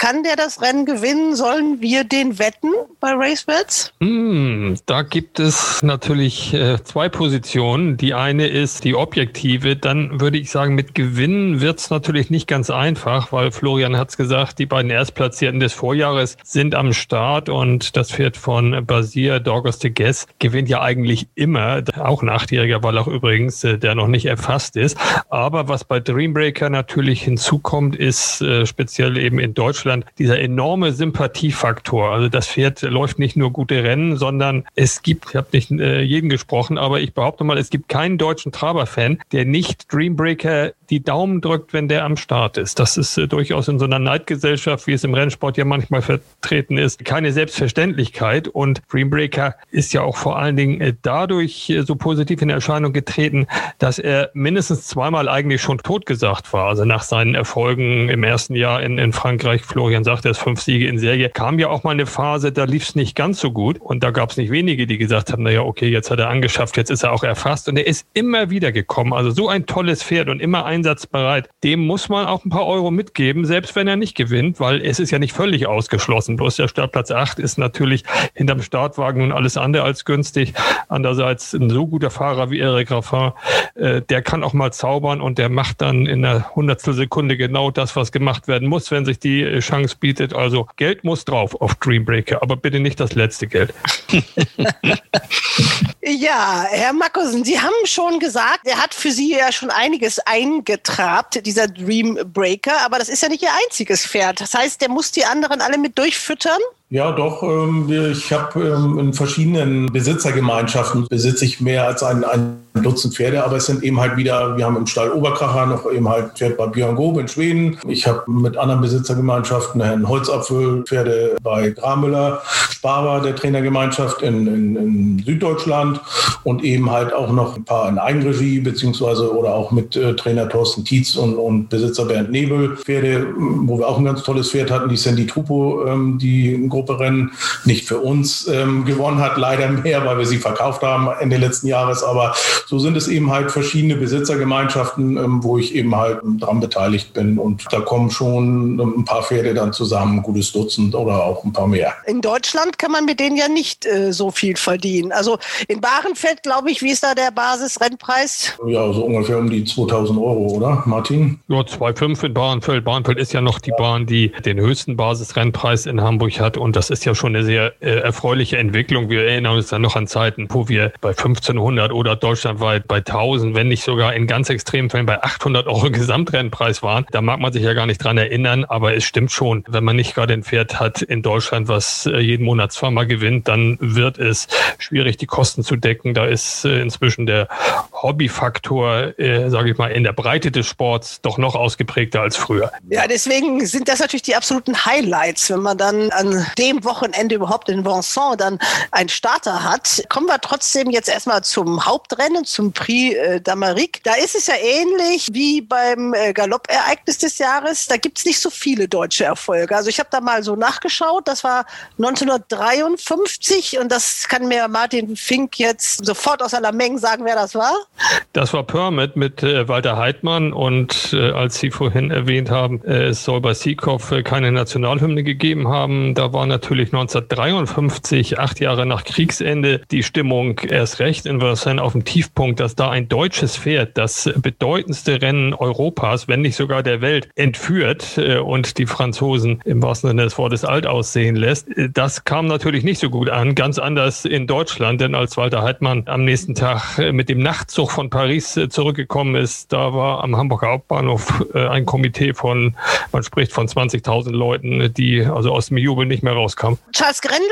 [SPEAKER 2] Kann der das Rennen gewinnen? Sollen wir den wetten bei RaceBets?
[SPEAKER 5] Hm, da gibt es natürlich äh, zwei Positionen. Die eine ist die objektive. Dann würde ich sagen, mit Gewinnen wird es natürlich nicht ganz einfach, weil Florian hat es gesagt, die beiden Erstplatzierten des Vorjahres sind am Start und das Pferd von Basir, Dorgos de Guess, gewinnt ja eigentlich immer. Auch ein achtjähriger Wallach übrigens, äh, der noch nicht erfasst ist. Aber was bei Dreambreaker natürlich hinzukommt, ist äh, speziell eben in Deutschland dieser enorme Sympathiefaktor. Also das Pferd läuft nicht nur gute Rennen, sondern es gibt, ich habe nicht äh, jeden gesprochen, aber ich behaupte mal, es gibt keinen deutschen Traber-Fan, der nicht Dreambreaker die Daumen drückt, wenn der am Start ist. Das ist äh, durchaus in so einer Neidgesellschaft, wie es im Rennsport ja manchmal vertreten ist, keine Selbstverständlichkeit. Und Dreambreaker ist ja auch vor allen Dingen äh, dadurch äh, so positiv in Erscheinung getreten, dass er mindestens zweimal eigentlich schon totgesagt war. Also nach seinen Erfolgen im ersten Jahr in, in Frankreich, Florian sagt, er ist fünf Siege in Serie, kam ja auch mal eine Phase, da lief es nicht ganz so gut. Und da gab es nicht wenige, die gesagt haben, naja, okay, jetzt hat er angeschafft, jetzt ist er auch erfasst. Und er ist immer wieder gekommen. Also so ein tolles Pferd und immer ein einsatzbereit. Dem muss man auch ein paar Euro mitgeben, selbst wenn er nicht gewinnt, weil es ist ja nicht völlig ausgeschlossen. Bloß der Startplatz 8 ist natürlich hinterm Startwagen nun alles andere als günstig. Andererseits ein so guter Fahrer wie Eric Raffin, äh, der kann auch mal zaubern und der macht dann in einer Hundertstel Sekunde genau das, was gemacht werden muss, wenn sich die äh, Chance bietet. Also Geld muss drauf auf Dreambreaker, aber bitte nicht das letzte Geld.
[SPEAKER 2] ja, Herr Mackusen, Sie haben schon gesagt, er hat für Sie ja schon einiges eingebracht getrabt, dieser Dream Breaker, aber das ist ja nicht ihr einziges Pferd. Das heißt, der muss die anderen alle mit durchfüttern?
[SPEAKER 6] Ja, doch. Ähm, ich habe ähm, in verschiedenen Besitzergemeinschaften besitze ich mehr als ein, ein Dutzend Pferde, aber es sind eben halt wieder, wir haben im Stall Oberkracher noch eben halt Pferd bei Björn Gobe in Schweden. Ich habe mit anderen Besitzergemeinschaften Herrn Holzapfel, Pferde bei Gramüller, Sparer der Trainergemeinschaft in, in, in, Süddeutschland und eben halt auch noch ein paar in Eigenregie, beziehungsweise oder auch mit äh, Trainer Thorsten Tietz und, und Besitzer Bernd Nebel. Pferde, wo wir auch ein ganz tolles Pferd hatten, die Sandy Trupo, ähm, die ein Grupperennen nicht für uns ähm, gewonnen hat, leider mehr, weil wir sie verkauft haben Ende letzten Jahres, aber so sind es eben halt verschiedene Besitzergemeinschaften, ähm, wo ich eben halt dran beteiligt bin. Und da kommen schon ein paar Pferde dann zusammen, ein gutes Dutzend oder auch ein paar mehr.
[SPEAKER 2] In Deutschland kann man mit denen ja nicht äh, so viel verdienen. Also in Bahrenfeld, glaube ich, wie ist da der Basisrennpreis?
[SPEAKER 6] Ja, so ungefähr um die 2000 Euro, oder, Martin?
[SPEAKER 5] Ja, 2,5 in Bahrenfeld. Bahrenfeld ist ja noch die Bahn, die den höchsten Basisrennpreis in Hamburg hat. Und das ist ja schon eine sehr äh, erfreuliche Entwicklung. Wir erinnern uns dann noch an Zeiten, wo wir bei 1500 oder Deutschland deutschlandweit bei 1000, wenn nicht sogar in ganz extremen Fällen bei 800 Euro Gesamtrennpreis waren. Da mag man sich ja gar nicht dran erinnern, aber es stimmt schon, wenn man nicht gerade ein Pferd hat in Deutschland, was äh, jeden Monat zweimal gewinnt, dann wird es schwierig, die Kosten zu decken. Da ist äh, inzwischen der Hobbyfaktor, äh, sage ich mal, in der Breite des Sports doch noch ausgeprägter als früher.
[SPEAKER 2] Ja, deswegen sind das natürlich die absoluten Highlights, wenn man dann an dem Wochenende überhaupt in Vincent dann einen Starter hat. Kommen wir trotzdem jetzt erstmal zum Hauptrennen Rennen zum Prix äh, d'Amérique. Da ist es ja ähnlich wie beim äh, Galoppereignis des Jahres. Da gibt es nicht so viele deutsche Erfolge. Also ich habe da mal so nachgeschaut. Das war 1953 und das kann mir Martin Fink jetzt sofort aus aller Menge sagen, wer das war.
[SPEAKER 5] Das war Permit mit äh, Walter Heidmann und äh, als Sie vorhin erwähnt haben, äh, es soll bei Seekopf äh, keine Nationalhymne gegeben haben. Da war natürlich 1953, acht Jahre nach Kriegsende, die Stimmung erst recht in Versailles auf dem Tief Tiefpunkt, dass da ein deutsches Pferd das bedeutendste Rennen Europas, wenn nicht sogar der Welt, entführt äh, und die Franzosen im wahrsten Sinne des Wortes alt aussehen lässt. Äh, das kam natürlich nicht so gut an, ganz anders in Deutschland, denn als Walter Heidmann am nächsten Tag äh, mit dem Nachtzug von Paris zurückgekommen ist, da war am Hamburger Hauptbahnhof ein Komitee von, man spricht von 20.000 Leuten, die also aus dem Jubel nicht mehr rauskamen.
[SPEAKER 2] Charles Grendel,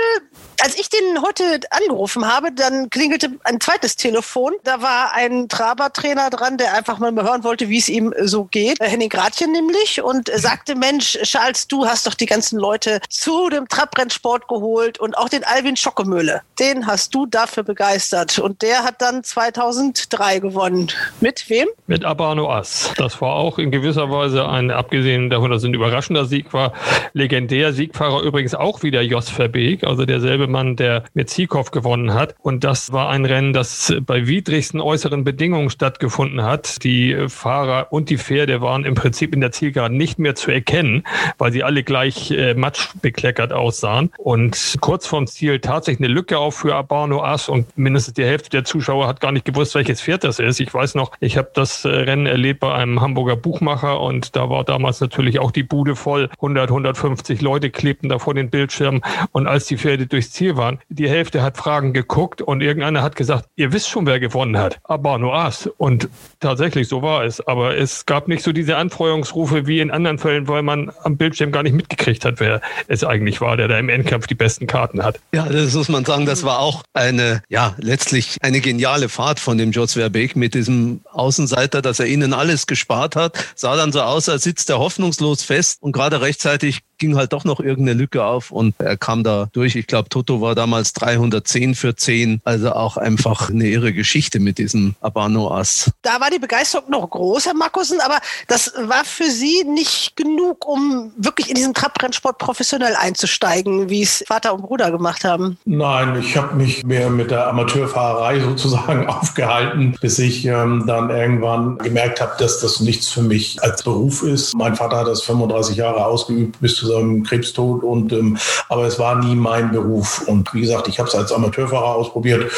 [SPEAKER 2] als ich den heute angerufen habe, dann klingelte ein zweites Telefon da war ein Trabertrainer dran, der einfach mal hören wollte, wie es ihm so geht. Äh, Henning Gratchen nämlich und sagte, Mensch, Charles, du hast doch die ganzen Leute zu dem Trabrennsport geholt und auch den Alvin Schockemöhle. Den hast du dafür begeistert. Und der hat dann 2003 Mai gewonnen. Mit wem?
[SPEAKER 5] Mit Abano Ass. Das war auch in gewisser Weise ein, abgesehen davon, dass es ein überraschender Sieg war, legendär. Siegfahrer übrigens auch wieder Jos Verbeek, also derselbe Mann, der mit Zikov gewonnen hat. Und das war ein Rennen, das bei widrigsten äußeren Bedingungen stattgefunden hat. Die Fahrer und die Pferde waren im Prinzip in der Zielgeraden nicht mehr zu erkennen, weil sie alle gleich äh, matschbekleckert aussahen. Und kurz vorm Ziel tatsächlich eine Lücke auf für Abano Ass und mindestens die Hälfte der Zuschauer hat gar nicht gewusst, welches Pferd das ist. Ich weiß noch, ich habe das äh, Rennen erlebt bei einem Hamburger Buchmacher und da war damals natürlich auch die Bude voll. 100, 150 Leute klebten da vor den Bildschirmen und als die Pferde durchs Ziel waren, die Hälfte hat Fragen geguckt und irgendeiner hat gesagt, ihr wisst schon, wer gewonnen hat. Abano Ass. Und tatsächlich, so war es. Aber es gab nicht so diese Anfeuerungsrufe wie in anderen Fällen, weil man am Bildschirm gar nicht mitgekriegt hat, wer es eigentlich war, der da im Endkampf die besten Karten hat.
[SPEAKER 7] Ja, das muss man sagen, das war auch eine, ja, letztlich eine geniale Fahrt von dem Jos Verbeek mit diesem Außenseiter, dass er ihnen alles gespart hat. Sah dann so aus, als sitzt er hoffnungslos fest und gerade rechtzeitig ging halt doch noch irgendeine Lücke auf und er kam da durch. Ich glaube, Toto war damals 310 für 10. Also auch einfach eine irre Geschichte mit diesem Abano Ass.
[SPEAKER 2] Da war die Begeisterung noch groß, Herr Markussen, aber das war für Sie nicht genug, um wirklich in diesen Trabrennsport professionell einzusteigen, wie es Vater und Bruder gemacht haben.
[SPEAKER 6] Nein, ich habe mich mehr mit der Amateurfahrerei sozusagen aufgehalten, bis ich ähm, dann irgendwann gemerkt habe, dass das nichts für mich als Beruf ist. Mein Vater hat das 35 Jahre ausgeübt bis zu seinem Krebstod und ähm, aber es war nie mein Beruf. Und wie gesagt, ich habe es als Amateurfahrer ausprobiert.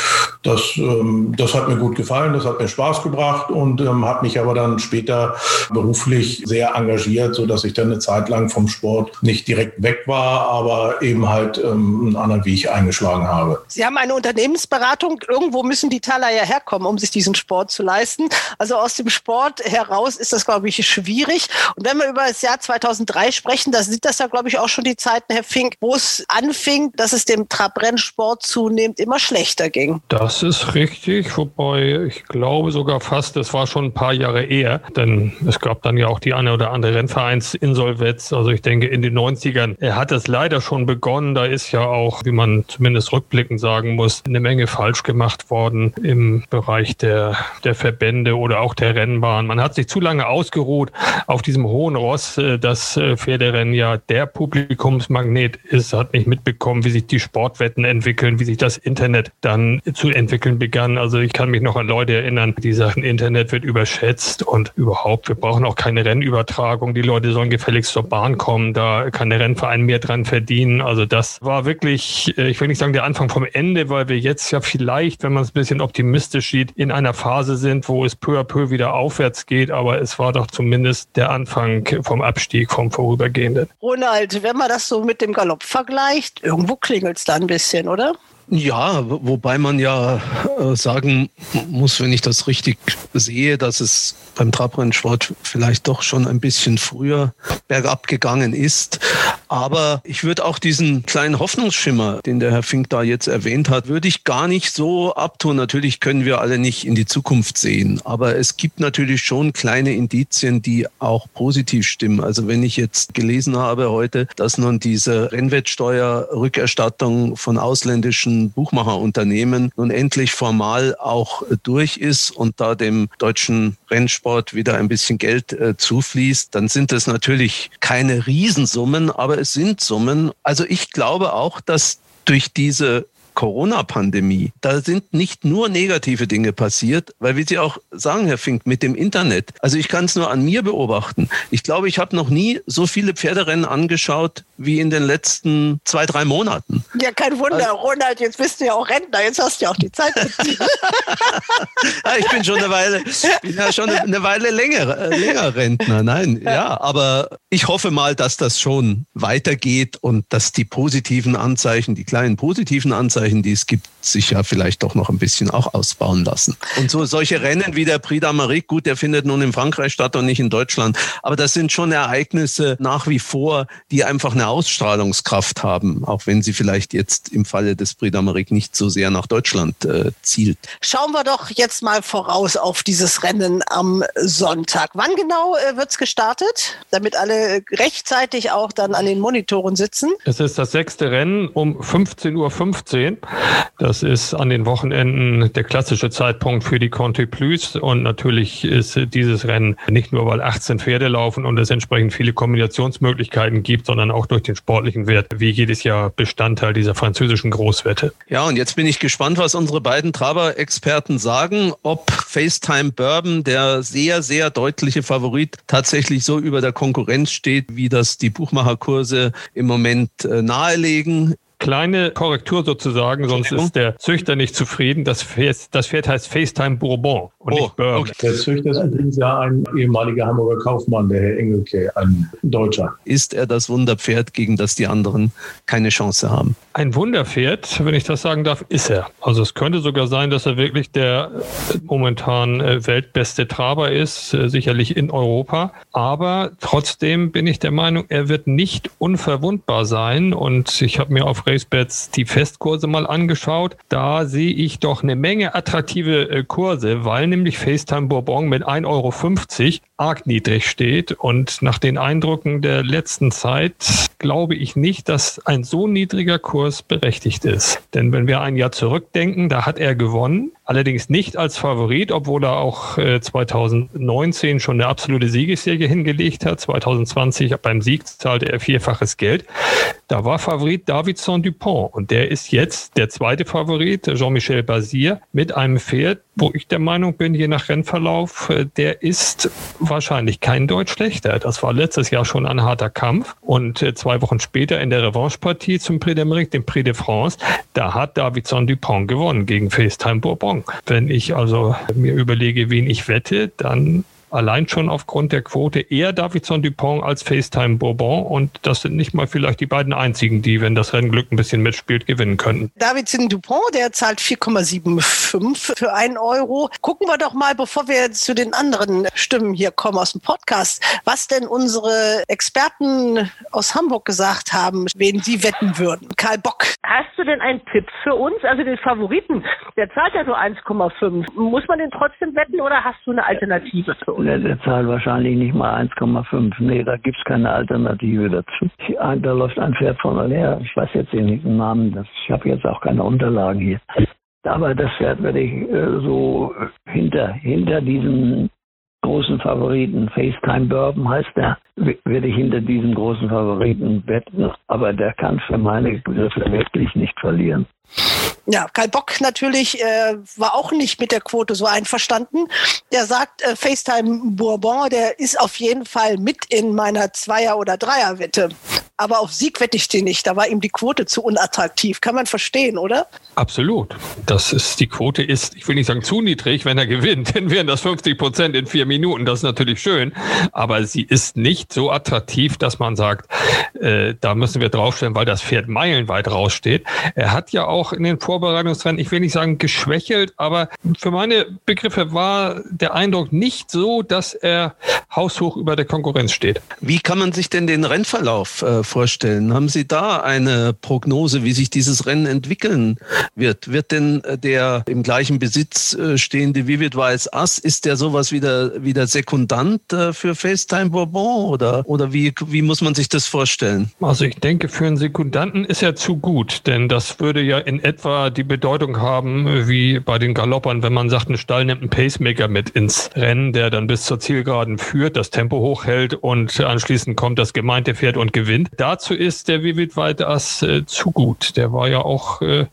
[SPEAKER 6] Das, ähm, das hat mir gut gefallen, das hat mir Spaß gebracht und ähm, habe mich aber dann später beruflich sehr engagiert, sodass ich dann eine Zeit lang vom Sport nicht direkt weg war, aber eben halt ähm, einen anderen Weg eingeschlagen habe.
[SPEAKER 2] Sie haben eine Unternehmensberatung. Irgendwo müssen die Taler ja herkommen, um sich diesen Sport zu leisten. Also aus dem Sport heraus ist das, glaube ich, schwierig. Und wenn wir über das Jahr 2003 sprechen, da sind das ja, glaube ich, auch schon die Zeiten, Herr Fink, wo es anfing, dass es dem Trabrennsport zunehmend immer schlechter ging.
[SPEAKER 5] Das ist richtig, wobei ich glaube sogar fast, das war schon ein paar Jahre eher, denn es gab dann ja auch die eine oder andere Rennvereinsinsolvenz. Also ich denke, in den 90ern hat es leider schon begonnen. Da ist ja auch, wie man zumindest rückblickend sagen muss, eine Menge falsch gemacht worden im Bereich der, der Verbände oder auch der Rennbahn. Man hat sich zu lange ausgeruht auf diesem hohen Ross, äh, das äh, Pferderennen ja der Publikumsmagnet ist, hat nicht mitbekommen, wie sich die Sportwetten entwickeln, wie sich das Internet dann zu entwickeln begann. Also ich kann mich noch an Leute erinnern, die sagten, Internet wird überschätzt und überhaupt, wir brauchen auch keine Rennübertragung. Die Leute sollen gefälligst zur Bahn kommen, da kann der Rennverein mehr dran verdienen. Also das war wirklich, äh, ich will nicht sagen der Anfang vom Ende, weil wir jetzt ja vielleicht, wenn man es ein bisschen optimistisch sieht, in einer Phase sind, wo es peu à peu wieder aufwärts geht. Aber es war doch zumindest der Anfang vom Abstieg, vom Vorübergehenden.
[SPEAKER 2] Ronald, wenn man das so mit dem Galopp vergleicht, irgendwo klingelt es da ein bisschen, oder?
[SPEAKER 7] Ja, wobei man ja äh, sagen muss, wenn ich das richtig sehe, dass es beim Trabrennsport vielleicht doch schon ein bisschen früher bergab gegangen ist. Aber ich würde auch diesen kleinen Hoffnungsschimmer, den der Herr Fink da jetzt erwähnt hat, würde ich gar nicht so abtun. Natürlich können wir alle nicht in die Zukunft sehen, aber es gibt natürlich schon kleine Indizien, die auch positiv stimmen. Also wenn ich jetzt gelesen habe heute, dass nun diese Rennwettsteuerrückerstattung von ausländischen Buchmacherunternehmen nun endlich formal auch durch ist und da dem deutschen Rennsport wieder ein bisschen Geld äh, zufließt, dann sind es natürlich keine Riesensummen, aber es sind Summen. Also ich glaube auch, dass durch diese Corona-Pandemie, da sind nicht nur negative Dinge passiert, weil wie Sie auch sagen, Herr Fink, mit dem Internet. Also ich kann es nur an mir beobachten. Ich glaube, ich habe noch nie so viele Pferderennen angeschaut wie in den letzten zwei, drei Monaten.
[SPEAKER 2] Ja, kein Wunder, also, Ronald, jetzt bist du ja auch Rentner, jetzt hast du ja auch die Zeit.
[SPEAKER 7] ja, ich bin schon eine Weile, bin ja schon eine Weile länger, äh, länger Rentner. Nein, ja, aber ich hoffe mal, dass das schon weitergeht und dass die positiven Anzeichen, die kleinen positiven Anzeichen, die es gibt, sich ja vielleicht doch noch ein bisschen auch ausbauen lassen. Und so solche Rennen wie der Prix d'Amérique, gut, der findet nun in Frankreich statt und nicht in Deutschland, aber das sind schon Ereignisse nach wie vor, die einfach eine Ausstrahlungskraft haben, auch wenn sie vielleicht jetzt im Falle des Prix d'Amérique nicht so sehr nach Deutschland äh, zielt.
[SPEAKER 2] Schauen wir doch jetzt mal voraus auf dieses Rennen am Sonntag. Wann genau äh, wird es gestartet, damit alle rechtzeitig auch dann an den Monitoren sitzen?
[SPEAKER 5] Es ist das sechste Rennen um 15.15 Uhr. Das ist an den Wochenenden der klassische Zeitpunkt für die Conti Plus. Und natürlich ist dieses Rennen nicht nur, weil 18 Pferde laufen und es entsprechend viele Kombinationsmöglichkeiten gibt, sondern auch durch den sportlichen Wert, wie jedes Jahr Bestandteil dieser französischen Großwette.
[SPEAKER 7] Ja, und jetzt bin ich gespannt, was unsere beiden Traber-Experten sagen, ob FaceTime Bourbon, der sehr, sehr deutliche Favorit, tatsächlich so über der Konkurrenz steht, wie das die Buchmacherkurse im Moment äh, nahelegen
[SPEAKER 5] kleine Korrektur sozusagen, sonst ist der Züchter nicht zufrieden. Das Pferd, das Pferd heißt FaceTime Bourbon und oh, nicht Bourbon.
[SPEAKER 6] Okay. Der Züchter ist übrigens ja ein ehemaliger Hamburger Kaufmann, der Herr Engelke, ein Deutscher.
[SPEAKER 7] Ist er das Wunderpferd, gegen das die anderen keine Chance haben?
[SPEAKER 5] Ein Wunderpferd, wenn ich das sagen darf, ist er. Also es könnte sogar sein, dass er wirklich der momentan äh, weltbeste Traber ist, äh, sicherlich in Europa. Aber trotzdem bin ich der Meinung, er wird nicht unverwundbar sein. Und ich habe mir auf RaceBets die Festkurse mal angeschaut. Da sehe ich doch eine Menge attraktive äh, Kurse, weil nämlich FaceTime Bourbon mit 1,50 Euro arg niedrig steht. Und nach den Eindrücken der letzten Zeit glaube ich nicht, dass ein so niedriger Kurs berechtigt ist. Denn wenn wir ein Jahr zurückdenken, da hat er gewonnen. Allerdings nicht als Favorit, obwohl er auch 2019 äh, schon eine absolute Siegesserie hingelegt hat. 2020 beim Sieg zahlte er vierfaches Geld. Da war Favorit Davidson Dupont und der ist jetzt der zweite Favorit, Jean-Michel Bazir, mit einem Pferd, wo ich der Meinung bin, je nach Rennverlauf, äh, der ist wahrscheinlich kein Deutsch schlechter. Das war letztes Jahr schon ein harter Kampf und äh, zwei Wochen später in der Revanche-Partie zum Prix d'Amérique, dem Prix de France, da hat Davidson Dupont gewonnen gegen FaceTime Bourbon. Wenn ich also mir überlege, wen ich wette, dann allein schon aufgrund der Quote eher Davidson Dupont als FaceTime Bourbon. Und das sind nicht mal vielleicht die beiden einzigen, die, wenn das Rennglück ein bisschen mitspielt, gewinnen könnten.
[SPEAKER 2] Davidson Dupont, der zahlt 4,75 für einen Euro. Gucken wir doch mal, bevor wir zu den anderen Stimmen hier kommen aus dem Podcast, was denn unsere Experten aus Hamburg gesagt haben, wen sie wetten würden. Karl Bock.
[SPEAKER 9] Hast du denn einen Tipp für uns? Also den Favoriten, der zahlt ja nur 1,5. Muss man den trotzdem wetten oder hast du eine Alternative für uns?
[SPEAKER 3] Der, der zahlt wahrscheinlich nicht mal 1,5. Nee, da gibt es keine Alternative dazu. Da läuft ein Pferd von Aller, ich weiß jetzt den Namen, das, ich habe jetzt auch keine Unterlagen hier. Aber das Pferd werde ich äh, so hinter, hinter diesem großen Favoriten, FaceTime Bourbon heißt der, werde ich hinter diesem großen Favoriten wetten. Aber der kann für meine Begriffe wirklich nicht verlieren.
[SPEAKER 2] Ja, Karl Bock natürlich äh, war auch nicht mit der Quote so einverstanden. Der sagt, äh, FaceTime Bourbon, der ist auf jeden Fall mit in meiner Zweier- oder Dreierwette. Aber auf Sieg wette ich den nicht. Da war ihm die Quote zu unattraktiv. Kann man verstehen, oder?
[SPEAKER 5] Absolut. Das ist, die Quote ist, ich will nicht sagen zu niedrig, wenn er gewinnt, dann wären das 50 Prozent in vier Minuten. Das ist natürlich schön. Aber sie ist nicht so attraktiv, dass man sagt, äh, da müssen wir draufstellen, weil das Pferd meilenweit raussteht. Er hat ja auch in den Vorbereitungsrennen, ich will nicht sagen geschwächelt, aber für meine Begriffe war der Eindruck nicht so, dass er haushoch über der Konkurrenz steht.
[SPEAKER 7] Wie kann man sich denn den Rennverlauf äh, vorstellen? Haben Sie da eine Prognose, wie sich dieses Rennen entwickeln wird? Wird denn der im gleichen Besitz äh, stehende Vivid Weiß Ass, ist der sowas wie der, wie der Sekundant äh, für FaceTime Bourbon oder, oder wie, wie muss man sich das vorstellen?
[SPEAKER 5] Also ich denke, für einen Sekundanten ist er zu gut, denn das würde ja in etwa die Bedeutung haben wie bei den Galoppern, wenn man sagt, ein Stall nimmt einen Pacemaker mit ins Rennen, der dann bis zur Zielgeraden führt, das Tempo hochhält und anschließend kommt das gemeinte Pferd und gewinnt. Dazu ist der Vivid Ass äh, zu gut. Der war ja auch äh,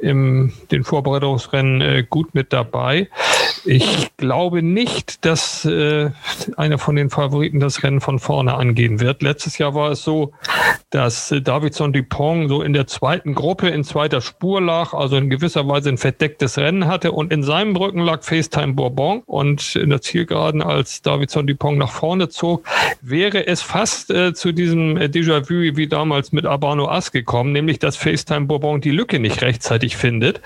[SPEAKER 5] im den Vorbereitungsrennen äh, gut mit dabei. Ich glaube nicht, dass äh, einer von den Favoriten das Rennen von vorne angehen wird. Letztes Jahr war es so, dass äh, Davidson Dupont so in der zweiten Gruppe in zweiter Spur lag, also in gewisser Weise ein verdecktes Rennen hatte und in seinem Rücken lag FaceTime Bourbon und in der Zielgeraden, als Davidson Dupont nach vorne zog, wäre es fast äh, zu diesem äh, Déjà-vu wie damals mit Abano Ass gekommen, nämlich dass FaceTime Bourbon die Lücke nicht rechtzeitig findet.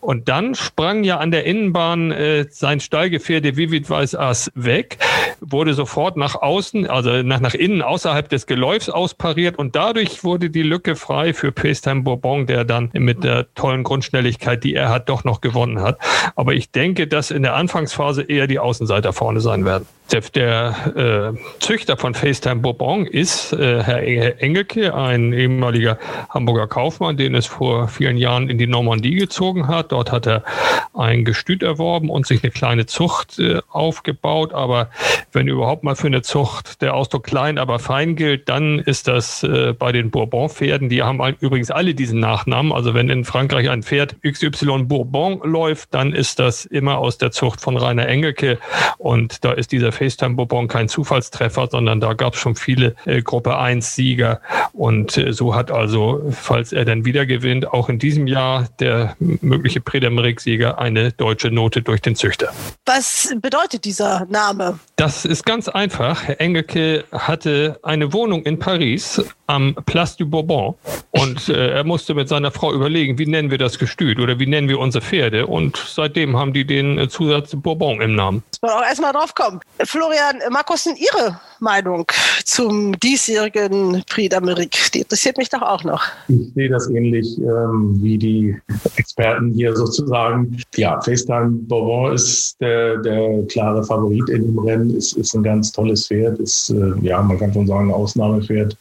[SPEAKER 5] Und dann sprang ja an der Innenbahn äh, sein Stallgefährte Vivid Weiß Ass weg, wurde sofort nach außen, also nach, nach innen außerhalb des Geläufs auspariert und dadurch wurde die Lücke frei für Pestime Bourbon, der dann mit der tollen Grundschnelligkeit, die er hat, doch noch gewonnen hat. Aber ich denke, dass in der Anfangsphase eher die Außenseiter vorne sein werden. Der, der äh, Züchter von FaceTime Bourbon ist äh, Herr Engelke, ein ehemaliger Hamburger Kaufmann, den es vor vielen Jahren in die Normandie gezogen hat. Dort hat er ein Gestüt erworben und sich eine kleine Zucht äh, aufgebaut. Aber wenn überhaupt mal für eine Zucht der Ausdruck klein, aber fein gilt, dann ist das äh, bei den Bourbon-Pferden. Die haben übrigens alle diesen Nachnamen. Also wenn in Frankreich ein Pferd XY Bourbon läuft, dann ist das immer aus der Zucht von Rainer Engelke. Und da ist dieser FaceTime Bourbon kein Zufallstreffer, sondern da gab es schon viele äh, Gruppe 1 Sieger. Und äh, so hat also, falls er dann wieder gewinnt, auch in diesem Jahr der mögliche Prix-d'Amérique-Sieger eine deutsche Note durch den Züchter.
[SPEAKER 2] Was bedeutet dieser Name?
[SPEAKER 5] Das ist ganz einfach. Herr Engelke hatte eine Wohnung in Paris am Place du Bourbon und äh, er musste mit seiner Frau überlegen, wie nennen wir das Gestüt oder wie nennen wir unsere Pferde und seitdem haben die den Zusatz Bourbon im Namen.
[SPEAKER 2] Muss man auch erstmal drauf kommen. Florian, Markus, Ihre Meinung zum diesjährigen Prix d'Amérique? Die interessiert mich doch auch noch.
[SPEAKER 6] Ich sehe das ähnlich ähm, wie die Experten hier sozusagen. Ja, FaceTime Bourbon ist der, der klare Favorit in dem Rennen. Es ist ein ganz tolles Pferd. Ist, äh, ja, man kann schon sagen, ein Ausnahmepferd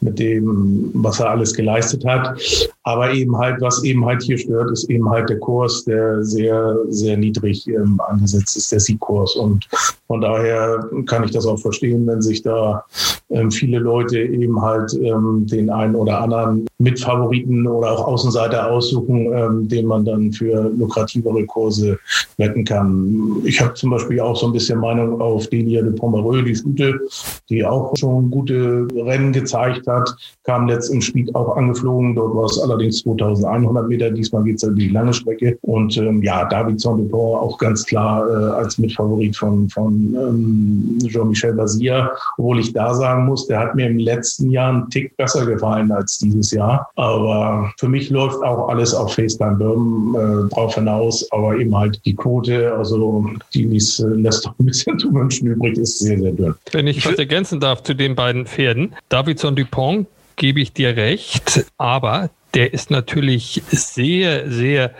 [SPEAKER 6] mit dem, was er alles geleistet hat. Aber eben halt, was eben halt hier stört, ist eben halt der Kurs, der sehr, sehr niedrig ähm, angesetzt ist, der Siegkurs. Und von daher kann ich das auch verstehen, wenn sich da ähm, viele Leute eben halt ähm, den einen oder anderen Mitfavoriten oder auch Außenseiter aussuchen, ähm, den man dann für lukrativere Kurse wetten kann. Ich habe zum Beispiel auch so ein bisschen Meinung auf Delia de Pomereux, die Stute, die auch schon gute Rennen gezeigt hat, kam letzt im Spiel auch angeflogen. Dort war es allerdings 2100 Meter. Diesmal geht es halt die lange Strecke. Und ähm, ja, David Saint-Dupont auch ganz klar äh, als Mitfavorit von, von ähm, Jean-Michel Bazir. Obwohl ich da sagen muss, der hat mir im letzten Jahr einen Tick besser gefallen als dieses Jahr. Aber für mich läuft auch alles auf FaceTime Bourbon äh, drauf hinaus. Aber eben halt die Quote, also die ließ, lässt doch ein bisschen zu wünschen übrig, ist sehr, sehr dünn.
[SPEAKER 5] Wenn ich was ergänzen darf zu den beiden Pferden. Davidson Dupont gebe ich dir recht, aber der ist natürlich sehr, sehr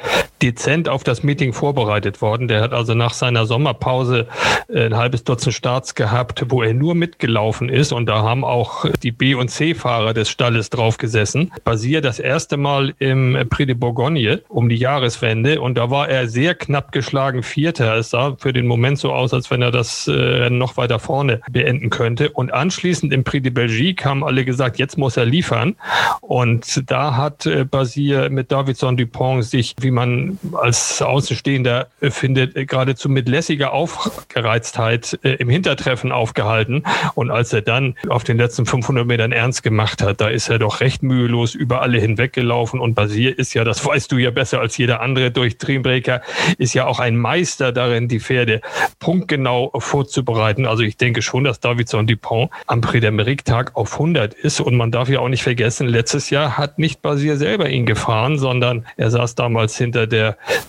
[SPEAKER 5] dezent auf das Meeting vorbereitet worden. Der hat also nach seiner Sommerpause äh, ein halbes Dutzend Starts gehabt, wo er nur mitgelaufen ist. Und da haben auch die B- und C-Fahrer des Stalles drauf gesessen. Basier das erste Mal im Prix de Bourgogne um die Jahreswende. Und da war er sehr knapp geschlagen Vierter. Es sah für den Moment so aus, als wenn er das äh, Rennen noch weiter vorne beenden könnte. Und anschließend im Prix de Belgique haben alle gesagt, jetzt muss er liefern. Und da hat äh, Basier mit Davidson Dupont sich, wie man als Außenstehender findet, geradezu mit lässiger Aufgereiztheit äh, im Hintertreffen aufgehalten. Und als er dann auf den letzten 500 Metern ernst gemacht hat, da ist er doch recht mühelos über alle hinweggelaufen. Und Basier ist ja, das weißt du ja besser als jeder andere durch Dreambreaker, ist ja auch ein Meister darin, die Pferde punktgenau vorzubereiten. Also ich denke schon, dass Davidson Dupont am Prix d'Amérique Tag auf 100 ist. Und man darf ja auch nicht vergessen, letztes Jahr hat nicht Basier selber ihn gefahren, sondern er saß damals hinter der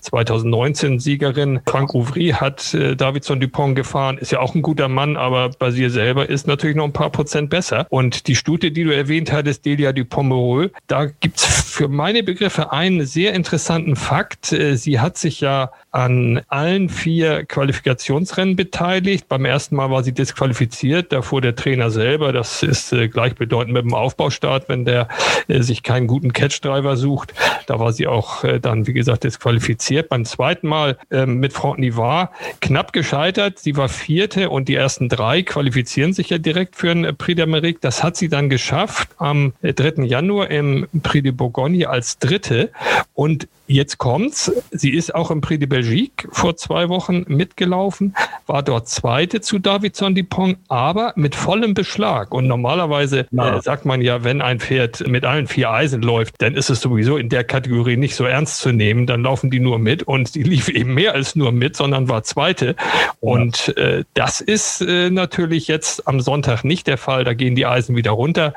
[SPEAKER 5] 2019-Siegerin. Frank Ouvry hat äh, Davidson Dupont gefahren, ist ja auch ein guter Mann, aber Basier selber ist natürlich noch ein paar Prozent besser. Und die Stute, die du erwähnt hattest, Delia Dupont-Moreau, da gibt's für meine Begriffe einen sehr interessanten Fakt. Äh, sie hat sich ja an allen vier Qualifikationsrennen beteiligt. Beim ersten Mal war sie disqualifiziert. Da fuhr der Trainer selber. Das ist äh, gleichbedeutend mit dem Aufbaustart, wenn der äh, sich keinen guten Catch-Driver sucht. Da war sie auch äh, dann, wie gesagt, disqualifiziert. Beim zweiten Mal ähm, mit Frau Nivar knapp gescheitert. Sie war vierte und die ersten drei qualifizieren sich ja direkt für ein Prix d'Amérique. Das hat sie dann geschafft am 3. Januar im Prix de Bourgogne als dritte. Und jetzt kommt's. Sie ist auch im Prix de Belgique vor zwei Wochen mitgelaufen, war dort Zweite zu Davidson Dupont, aber mit vollem Beschlag. Und normalerweise äh, sagt man ja, wenn ein Pferd mit allen vier Eisen läuft, dann ist es sowieso in der Kategorie nicht so ernst zu nehmen. Dann laufen die nur mit und die lief eben mehr als nur mit, sondern war Zweite. Und äh, das ist äh, natürlich jetzt am Sonntag nicht der Fall. Da gehen die Eisen wieder runter.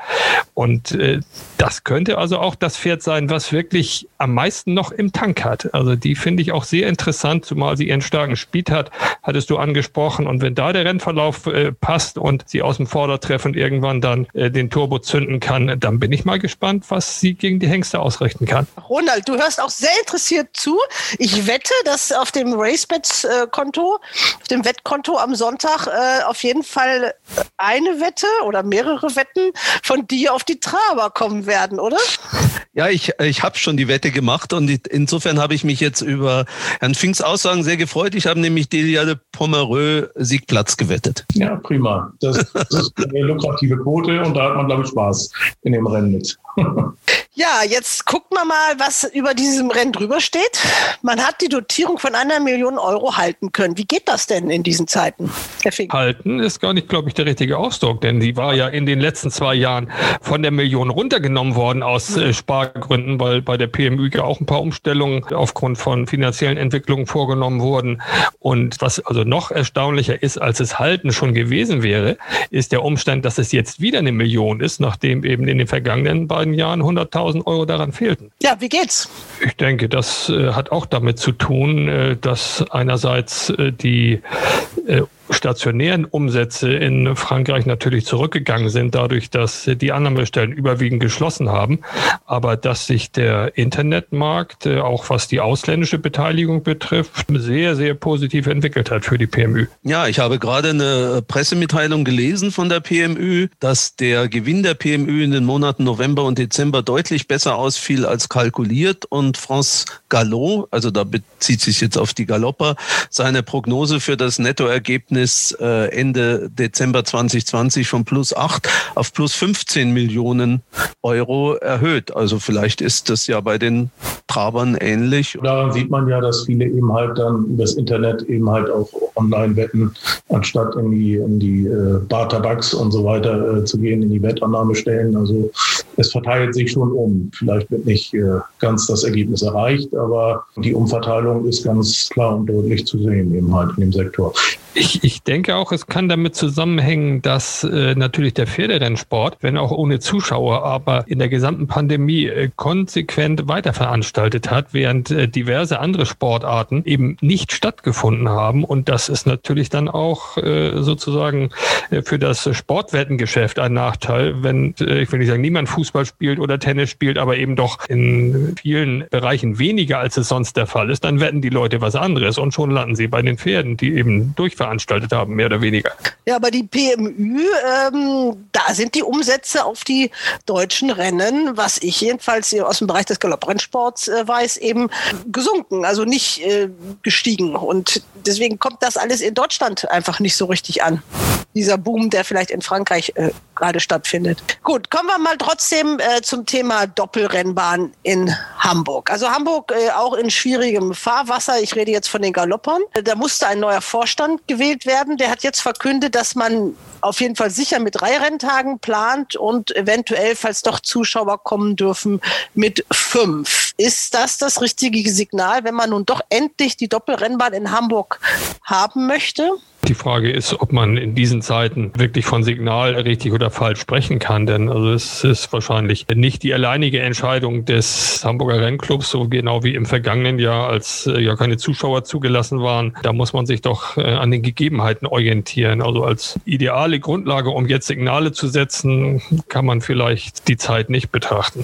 [SPEAKER 5] Und äh, das könnte also auch das Pferd sein, was wirklich am meisten noch im Tank hat. Also die finde ich auch sehr interessant, zumal sie ihren starken Speed hat, hattest du angesprochen. Und wenn da der Rennverlauf äh, passt und sie aus dem Vordertreffen irgendwann dann äh, den Turbo zünden kann, dann bin ich mal gespannt, was sie gegen die Hengste ausrichten kann.
[SPEAKER 2] Ronald, du hörst auch sehr interessiert zu. Ich wette, dass auf dem RaceBets-Konto, auf dem Wettkonto am Sonntag äh, auf jeden Fall eine Wette oder mehrere Wetten von dir auf die Traber kommen werden, oder?
[SPEAKER 7] Ja, ich, ich habe schon die Wette gemacht und insofern habe ich mich jetzt über Herrn Finks Aussagen sehr gefreut. Ich habe nämlich Delia de Pomereux Siegplatz gewettet.
[SPEAKER 6] Ja, prima. Das, das ist eine lukrative Quote und da hat man, glaube ich, Spaß in dem Rennen mit.
[SPEAKER 2] Ja, jetzt guckt man mal, was über diesem Rennen drüber steht. Man hat die Dotierung von einer Million Euro halten können. Wie geht das denn in diesen Zeiten,
[SPEAKER 5] Herr Fink? Halten ist gar nicht, glaube ich, der richtige Ausdruck, denn die war ja in den letzten zwei Jahren von der Million runtergenommen worden aus äh, Spargründen, weil bei der PMÜ ja auch ein paar Umstellungen aufgrund von finanziellen Entwicklungen vorgenommen wurden. Und was also noch erstaunlicher ist, als es halten schon gewesen wäre, ist der Umstand, dass es jetzt wieder eine Million ist, nachdem eben in den vergangenen beiden Jahren 100.000 1000 Euro daran fehlten.
[SPEAKER 2] Ja, wie geht's?
[SPEAKER 5] Ich denke, das äh, hat auch damit zu tun, äh, dass einerseits äh, die äh, stationären Umsätze in Frankreich natürlich zurückgegangen sind, dadurch, dass die Annahmestellen überwiegend geschlossen haben, aber dass sich der Internetmarkt, äh, auch was die ausländische Beteiligung betrifft, sehr, sehr positiv entwickelt hat für die PMÜ.
[SPEAKER 7] Ja, ich habe gerade eine Pressemitteilung gelesen von der PMÜ, dass der Gewinn der PMÜ in den Monaten November und Dezember deutlich besser ausfiel als kalkuliert und France Gallot, also da bezieht sich jetzt auf die Galopper, seine Prognose für das Nettoergebnis Ergebnis äh, Ende Dezember 2020 von plus 8 auf plus 15 Millionen Euro erhöht. Also vielleicht ist das ja bei den Trabern ähnlich.
[SPEAKER 6] Daran sieht man ja, dass viele eben halt dann über das Internet eben halt auch online wetten, anstatt in die, in die äh, Bar Tabaks und so weiter äh, zu gehen, in die Wettannahmestellen. Also es verteilt sich schon um. Vielleicht wird nicht äh, ganz das Ergebnis erreicht, aber die Umverteilung ist ganz klar und deutlich zu sehen eben halt in dem Sektor.
[SPEAKER 5] Ich, ich denke auch, es kann damit zusammenhängen, dass äh, natürlich der Pferderennsport, wenn auch ohne Zuschauer, aber in der gesamten Pandemie äh, konsequent weiterveranstaltet hat, während äh, diverse andere Sportarten eben nicht stattgefunden haben. Und das ist natürlich dann auch äh, sozusagen äh, für das Sportwettengeschäft ein Nachteil, wenn, äh, ich will nicht sagen, niemand Fußball spielt oder Tennis spielt, aber eben doch in vielen Bereichen weniger, als es sonst der Fall ist, dann wetten die Leute was anderes und schon landen sie bei den Pferden, die eben durchfahren veranstaltet haben, mehr oder weniger.
[SPEAKER 2] Ja, aber die PMÜ, ähm, da sind die Umsätze auf die deutschen Rennen, was ich jedenfalls aus dem Bereich des Galopprennsports äh, weiß, eben gesunken, also nicht äh, gestiegen. Und deswegen kommt das alles in Deutschland einfach nicht so richtig an. Dieser Boom, der vielleicht in Frankreich äh, gerade stattfindet. Gut, kommen wir mal trotzdem äh, zum Thema Doppelrennbahn in Hamburg. Also Hamburg äh, auch in schwierigem Fahrwasser. Ich rede jetzt von den Galoppern. Da musste ein neuer Vorstand gewählt werden. Der hat jetzt verkündet, dass man auf jeden Fall sicher mit drei Renntagen plant und eventuell, falls doch Zuschauer kommen dürfen, mit fünf. Ist das das richtige Signal, wenn man nun doch endlich die Doppelrennbahn in Hamburg haben möchte?
[SPEAKER 5] Die Frage ist, ob man in diesen Zeiten wirklich von Signal richtig oder falsch sprechen kann, denn also es ist wahrscheinlich nicht die alleinige Entscheidung des Hamburger Rennclubs, so genau wie im vergangenen Jahr, als äh, ja keine Zuschauer zugelassen waren. Da muss man sich doch äh, an den Gegebenheiten orientieren. Also als ideale Grundlage, um jetzt Signale zu setzen, kann man vielleicht die Zeit nicht betrachten.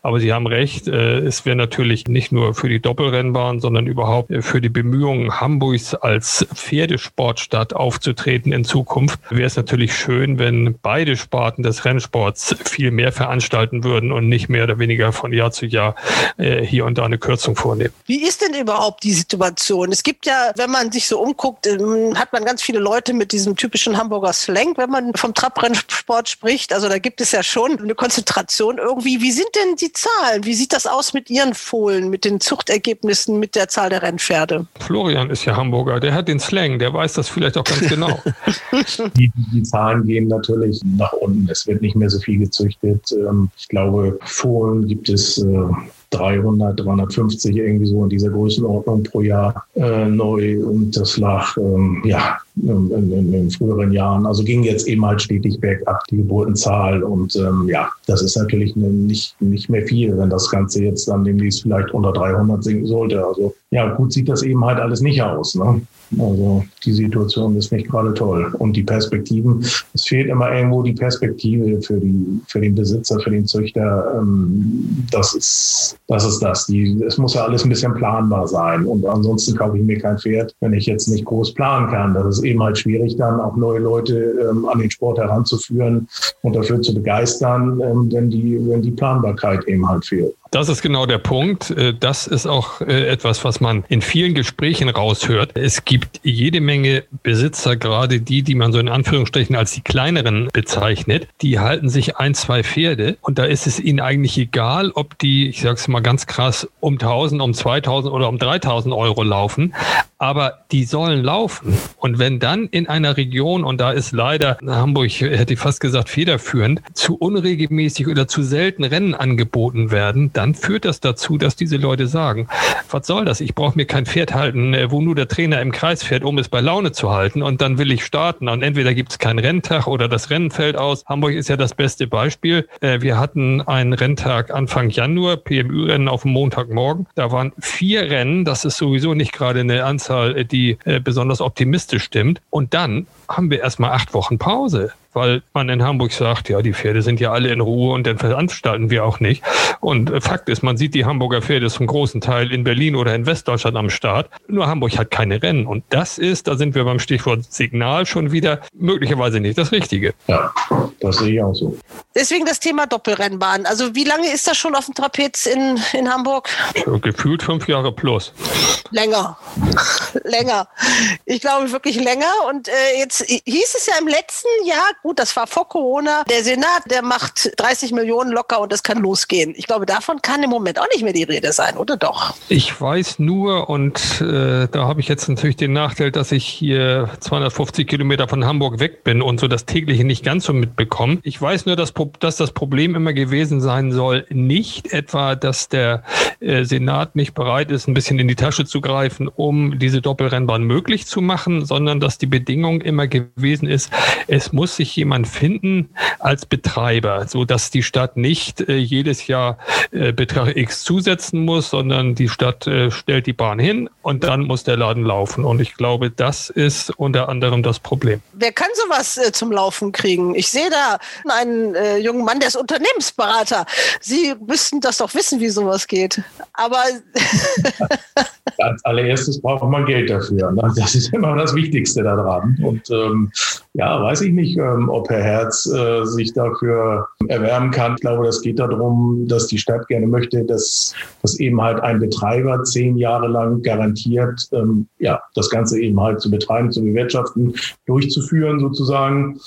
[SPEAKER 5] Aber Sie haben recht, äh, es wäre natürlich nicht nur für die Doppelrennbahn, sondern überhaupt für die Bemühungen Hamburgs als Pferdesport Stadt aufzutreten in Zukunft, wäre es natürlich schön, wenn beide Sparten des Rennsports viel mehr veranstalten würden und nicht mehr oder weniger von Jahr zu Jahr äh, hier und da eine Kürzung vornehmen.
[SPEAKER 2] Wie ist denn überhaupt die Situation? Es gibt ja, wenn man sich so umguckt, ähm, hat man ganz viele Leute mit diesem typischen Hamburger Slang, wenn man vom Trabrennsport spricht. Also da gibt es ja schon eine Konzentration irgendwie. Wie sind denn die Zahlen? Wie sieht das aus mit Ihren Fohlen, mit den Zuchtergebnissen, mit der Zahl der Rennpferde?
[SPEAKER 5] Florian ist ja Hamburger, der hat den Slang, der weiß das vielleicht auch ganz genau.
[SPEAKER 6] die, die, Zahlen gehen natürlich nach unten. Es wird nicht mehr so viel gezüchtet. Ähm, ich glaube, Fohlen gibt es äh, 300, 350 irgendwie so in dieser Größenordnung pro Jahr äh, neu. Und das lag ähm, ja in, in, in, früheren Jahren. Also ging jetzt eben halt stetig bergab die Geburtenzahl. Und ähm, ja, das ist natürlich ne, nicht, nicht mehr viel, wenn das Ganze jetzt dann demnächst vielleicht unter 300 sinken sollte. Also ja, gut sieht das eben halt alles nicht aus. Ne? Also die Situation ist nicht gerade toll. Und die Perspektiven, es fehlt immer irgendwo die Perspektive für, die, für den Besitzer, für den Züchter. Ähm, das ist das. Ist das. Die, es muss ja alles ein bisschen planbar sein. Und ansonsten kaufe ich mir kein Pferd, wenn ich jetzt nicht groß planen kann. Das ist eben halt schwierig, dann auch neue Leute ähm, an den Sport heranzuführen und dafür zu begeistern, ähm, wenn, die, wenn die Planbarkeit eben halt fehlt.
[SPEAKER 5] Das ist genau der Punkt. Äh, das ist auch äh, etwas, was man in vielen Gesprächen raushört. Es gibt jede Menge Besitzer, gerade die, die man so in Anführungsstrichen als die kleineren bezeichnet, die halten sich ein, zwei Pferde und da ist es ihnen eigentlich egal, ob die, ich sag's mal ganz krass, um 1000, um 2000 oder um 3000 Euro laufen, aber die sollen laufen. Und wenn dann in einer Region, und da ist leider Hamburg, hätte ich fast gesagt, federführend, zu unregelmäßig oder zu selten Rennen angeboten werden, dann führt das dazu, dass diese Leute sagen, was soll das? Ich brauche mir kein Pferd halten, äh, wo nur der Trainer im Kreis fährt, um es bei Laune zu halten und dann will ich starten und entweder gibt es keinen Renntag oder das Rennen fällt aus. Hamburg ist ja das beste Beispiel. Äh, wir hatten einen Renntag Anfang Januar, PMÜ-Rennen auf dem Montagmorgen. Da waren vier Rennen, das ist sowieso nicht gerade eine Anzahl, äh, die besonders optimistisch stimmt. Und dann haben wir erstmal acht Wochen Pause weil man in Hamburg sagt, ja, die Pferde sind ja alle in Ruhe und dann veranstalten wir auch nicht. Und äh, Fakt ist, man sieht die Hamburger Pferde zum großen Teil in Berlin oder in Westdeutschland am Start. Nur Hamburg hat keine Rennen. Und das ist, da sind wir beim Stichwort Signal schon wieder, möglicherweise nicht das Richtige.
[SPEAKER 6] Ja, das sehe ich auch so.
[SPEAKER 2] Deswegen das Thema Doppelrennbahn. Also wie lange ist das schon auf dem Trapez in, in Hamburg?
[SPEAKER 5] Gefühlt fünf Jahre plus.
[SPEAKER 2] Länger. länger. Ich glaube wirklich länger. Und äh, jetzt hieß es ja im letzten Jahr, gut, das war vor Corona, der Senat, der macht 30 Millionen locker und es kann losgehen. Ich glaube, davon kann im Moment auch nicht mehr die Rede sein, oder doch?
[SPEAKER 5] Ich weiß nur, und äh, da habe ich jetzt natürlich den Nachteil, dass ich hier 250 Kilometer von Hamburg weg bin und so das tägliche nicht ganz so mitbekomme. Ich weiß nur, dass, dass das Problem immer gewesen sein soll, nicht etwa, dass der äh, Senat nicht bereit ist, ein bisschen in die Tasche zu greifen, um diese Doppelrennbahn möglich zu machen, sondern dass die Bedingung immer gewesen ist, es muss sich jemand finden als Betreiber, so dass die Stadt nicht äh, jedes Jahr äh, Betrag X zusetzen muss, sondern die Stadt äh, stellt die Bahn hin und dann muss der Laden laufen. Und ich glaube, das ist unter anderem das Problem.
[SPEAKER 2] Wer kann sowas äh, zum Laufen kriegen? Ich sehe da einen äh, jungen Mann, der ist Unternehmensberater. Sie müssten das doch wissen, wie sowas geht. Aber
[SPEAKER 6] als allererstes braucht man Geld dafür. Ne? Das ist immer das Wichtigste daran. Und ähm, ja, weiß ich nicht, ähm, ob Herr Herz äh, sich dafür erwärmen kann. Ich glaube, das geht darum, dass die Stadt gerne möchte, dass, dass eben halt ein Betreiber zehn Jahre lang garantiert, ähm, ja, das Ganze eben halt zu betreiben, zu bewirtschaften, durchzuführen sozusagen.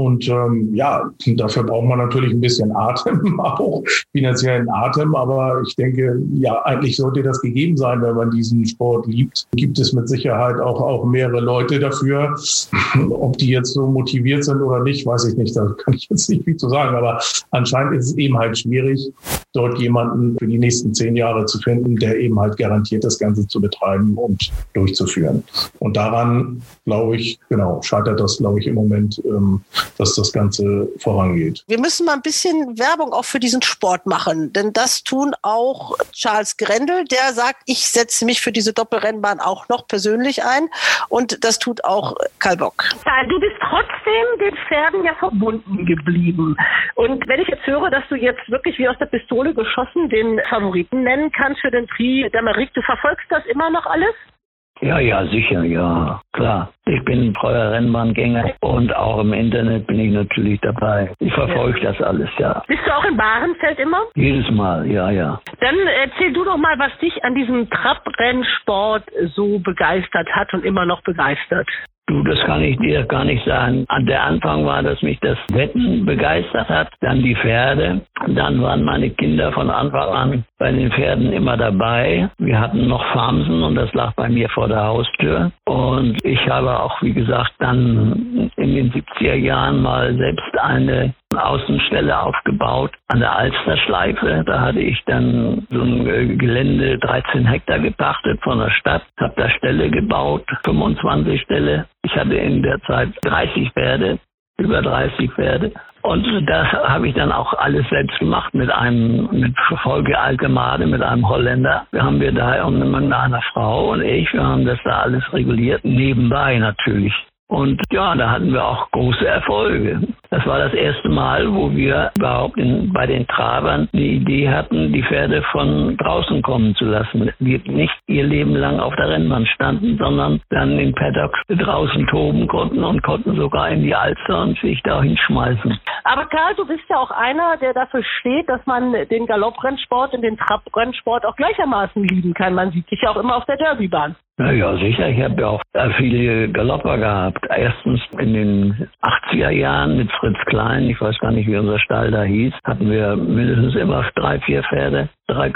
[SPEAKER 6] Und ähm, ja, dafür braucht man natürlich ein bisschen Atem, auch finanziellen Atem. Aber ich denke, ja, eigentlich sollte das gegeben sein, wenn man diesen Sport liebt. Gibt es mit Sicherheit auch, auch mehrere Leute dafür. Ob die jetzt so motiviert sind oder nicht, weiß ich nicht. Da kann ich jetzt nicht viel zu sagen. Aber anscheinend ist es eben halt schwierig, dort jemanden für die nächsten zehn Jahre zu finden, der eben halt garantiert, das Ganze zu betreiben und durchzuführen. Und daran, glaube ich, genau, scheitert das, glaube ich, im Moment, ähm, dass das Ganze vorangeht.
[SPEAKER 2] Wir müssen mal ein bisschen Werbung auch für diesen Sport machen, denn das tun auch Charles Grendel, der sagt, ich setze mich für diese Doppelrennbahn auch noch persönlich ein und das tut auch Karl Bock.
[SPEAKER 9] Du bist trotzdem den Pferden ja verbunden geblieben. Und wenn ich jetzt höre, dass du jetzt wirklich wie aus der Pistole geschossen den Favoriten nennen kannst für den Prix d'Amérique, du verfolgst das immer noch alles?
[SPEAKER 3] Ja, ja, sicher, ja, klar. Ich bin ein treuer Rennbahngänger und auch im Internet bin ich natürlich dabei. Ich verfolge ja. das alles, ja.
[SPEAKER 9] Bist du auch in Bahrenfeld immer?
[SPEAKER 3] Jedes Mal, ja, ja.
[SPEAKER 9] Dann erzähl du doch mal, was dich an diesem Trabrennsport so begeistert hat und immer noch begeistert.
[SPEAKER 3] Du, das kann ich dir gar nicht sagen. An der Anfang war, dass mich das Wetten begeistert hat, dann die Pferde. Dann waren meine Kinder von Anfang an bei den Pferden immer dabei. Wir hatten noch Farmsen und das lag bei mir vor der Haustür. Und ich habe auch, wie gesagt, dann in den 70er Jahren mal selbst eine Außenstelle aufgebaut an der Alsterschleife. Da hatte ich dann so ein Gelände 13 Hektar gepachtet von der Stadt, habe da Ställe gebaut, 25 Ställe. Ich hatte in der Zeit 30 Pferde, über 30 Pferde. Und das habe ich dann auch alles selbst gemacht mit einem, mit Folge Alkemade, mit einem Holländer. Wir haben wir da mit einer Frau und ich, wir haben das da alles reguliert, nebenbei natürlich. Und ja, da hatten wir auch große Erfolge. Das war das erste Mal, wo wir überhaupt in, bei den Trabern die Idee hatten, die Pferde von draußen kommen zu lassen. Die nicht ihr Leben lang auf der Rennbahn standen, sondern dann in Paddocks draußen toben konnten und konnten sogar in die Alster und sich da hinschmeißen.
[SPEAKER 9] Aber Karl, du bist ja auch einer, der dafür steht, dass man den Galopprennsport und den Trabrennsport auch gleichermaßen lieben kann. Man sieht dich ja auch immer auf der Derbybahn.
[SPEAKER 3] Ja, ja, sicher. Ich habe ja auch viele Galopper gehabt. Erstens in den 80er Jahren mit Fritz Klein, ich weiß gar nicht, wie unser Stall da hieß, hatten wir mindestens immer drei, vier Pferde, drei.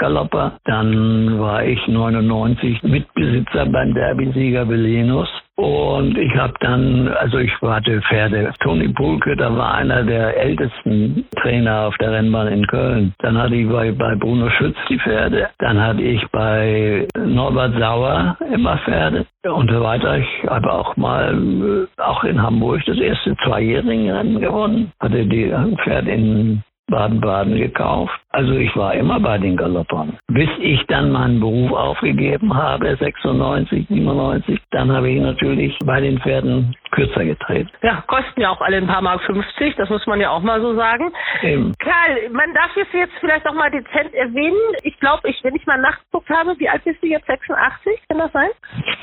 [SPEAKER 3] Dann war ich 99 Mitbesitzer beim Derbysieger Belenus. Und ich habe dann, also ich hatte Pferde. Toni Pulke, da war einer der ältesten Trainer auf der Rennbahn in Köln. Dann hatte ich bei, bei Bruno Schütz die Pferde. Dann hatte ich bei Norbert Sauer immer Pferde und so weiter. Ich habe auch mal, äh, auch in Hamburg, das erste zweijährige Rennen gewonnen. Hatte die Pferde in Baden-Baden gekauft. Also ich war immer bei den Galoppern. Bis ich dann meinen Beruf aufgegeben habe, 96, 97, dann habe ich natürlich bei den Pferden kürzer gedreht.
[SPEAKER 9] Ja, kosten ja auch alle ein paar Mark 50, das muss man ja auch mal so sagen. Eben. Karl, man darf es jetzt vielleicht auch mal dezent erwähnen. Ich glaube, ich, wenn ich mal nachgeguckt habe, wie alt bist du jetzt? 86, kann das sein?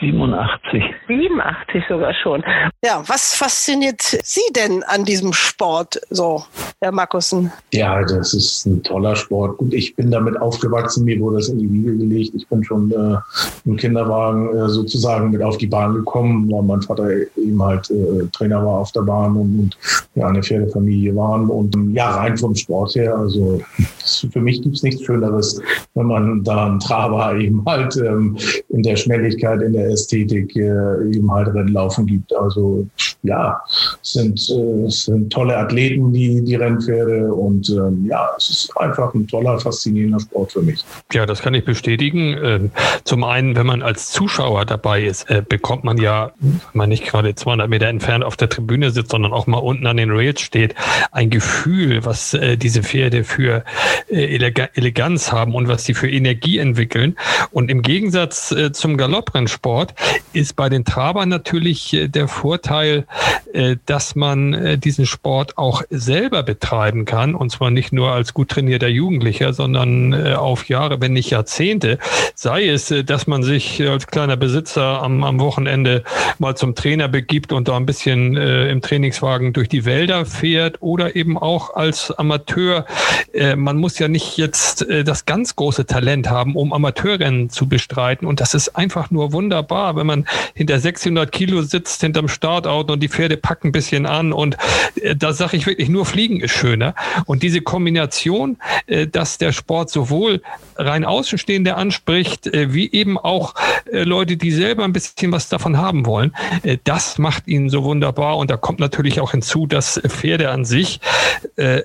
[SPEAKER 3] 87.
[SPEAKER 9] 87 sogar schon.
[SPEAKER 2] Ja, was fasziniert Sie denn an diesem Sport so, Herr Markussen?
[SPEAKER 6] Ja, das ist ein toller Sport. Gut, ich bin damit aufgewachsen, mir wurde das in die Wiege gelegt. Ich bin schon äh, im Kinderwagen äh, sozusagen mit auf die Bahn gekommen, weil mein Vater eben halt äh, Trainer war auf der Bahn und, und ja, eine Pferdefamilie waren. Und ja, rein vom Sport her, also für mich gibt es nichts Schöneres, wenn man da einen Traber eben halt ähm, in der Schnelligkeit, in der Ästhetik äh, eben halt Rennlaufen gibt. Also ja, es sind, äh, sind tolle Athleten, die, die Rennpferde und ähm, ja, es ist einfach ein toller, faszinierender Sport für mich.
[SPEAKER 5] Ja, das kann ich bestätigen. Ähm, zum einen, wenn man als Zuschauer dabei ist, äh, bekommt man ja, wenn man nicht gerade 200 Meter entfernt auf der Tribüne sitzt, sondern auch mal unten an den Rails steht, ein Gefühl, was äh, diese Pferde für Eleganz haben und was sie für Energie entwickeln. Und im Gegensatz zum Galopprennsport ist bei den Trabern natürlich der Vorteil, dass man diesen Sport auch selber betreiben kann und zwar nicht nur als gut trainierter Jugendlicher, sondern äh, auf Jahre, wenn nicht Jahrzehnte. Sei es, äh, dass man sich als kleiner Besitzer am, am Wochenende mal zum Trainer begibt und da ein bisschen äh, im Trainingswagen durch die Wälder fährt oder eben auch als Amateur. Äh, man muss ja nicht jetzt äh, das ganz große Talent haben, um Amateurrennen zu bestreiten. Und das ist einfach nur wunderbar, wenn man hinter 600 Kilo sitzt, hinterm Startauto und die Pferde packen ein bisschen an. Und äh, da sage ich wirklich, nur Fliegen ist schöner. Und diese Kombination, äh, dass der Sport sowohl rein Außenstehende anspricht, äh, wie eben auch äh, Leute, die selber ein bisschen was davon haben wollen, äh, das macht ihn so wunderbar. Und da kommt natürlich auch hinzu, dass Pferde an sich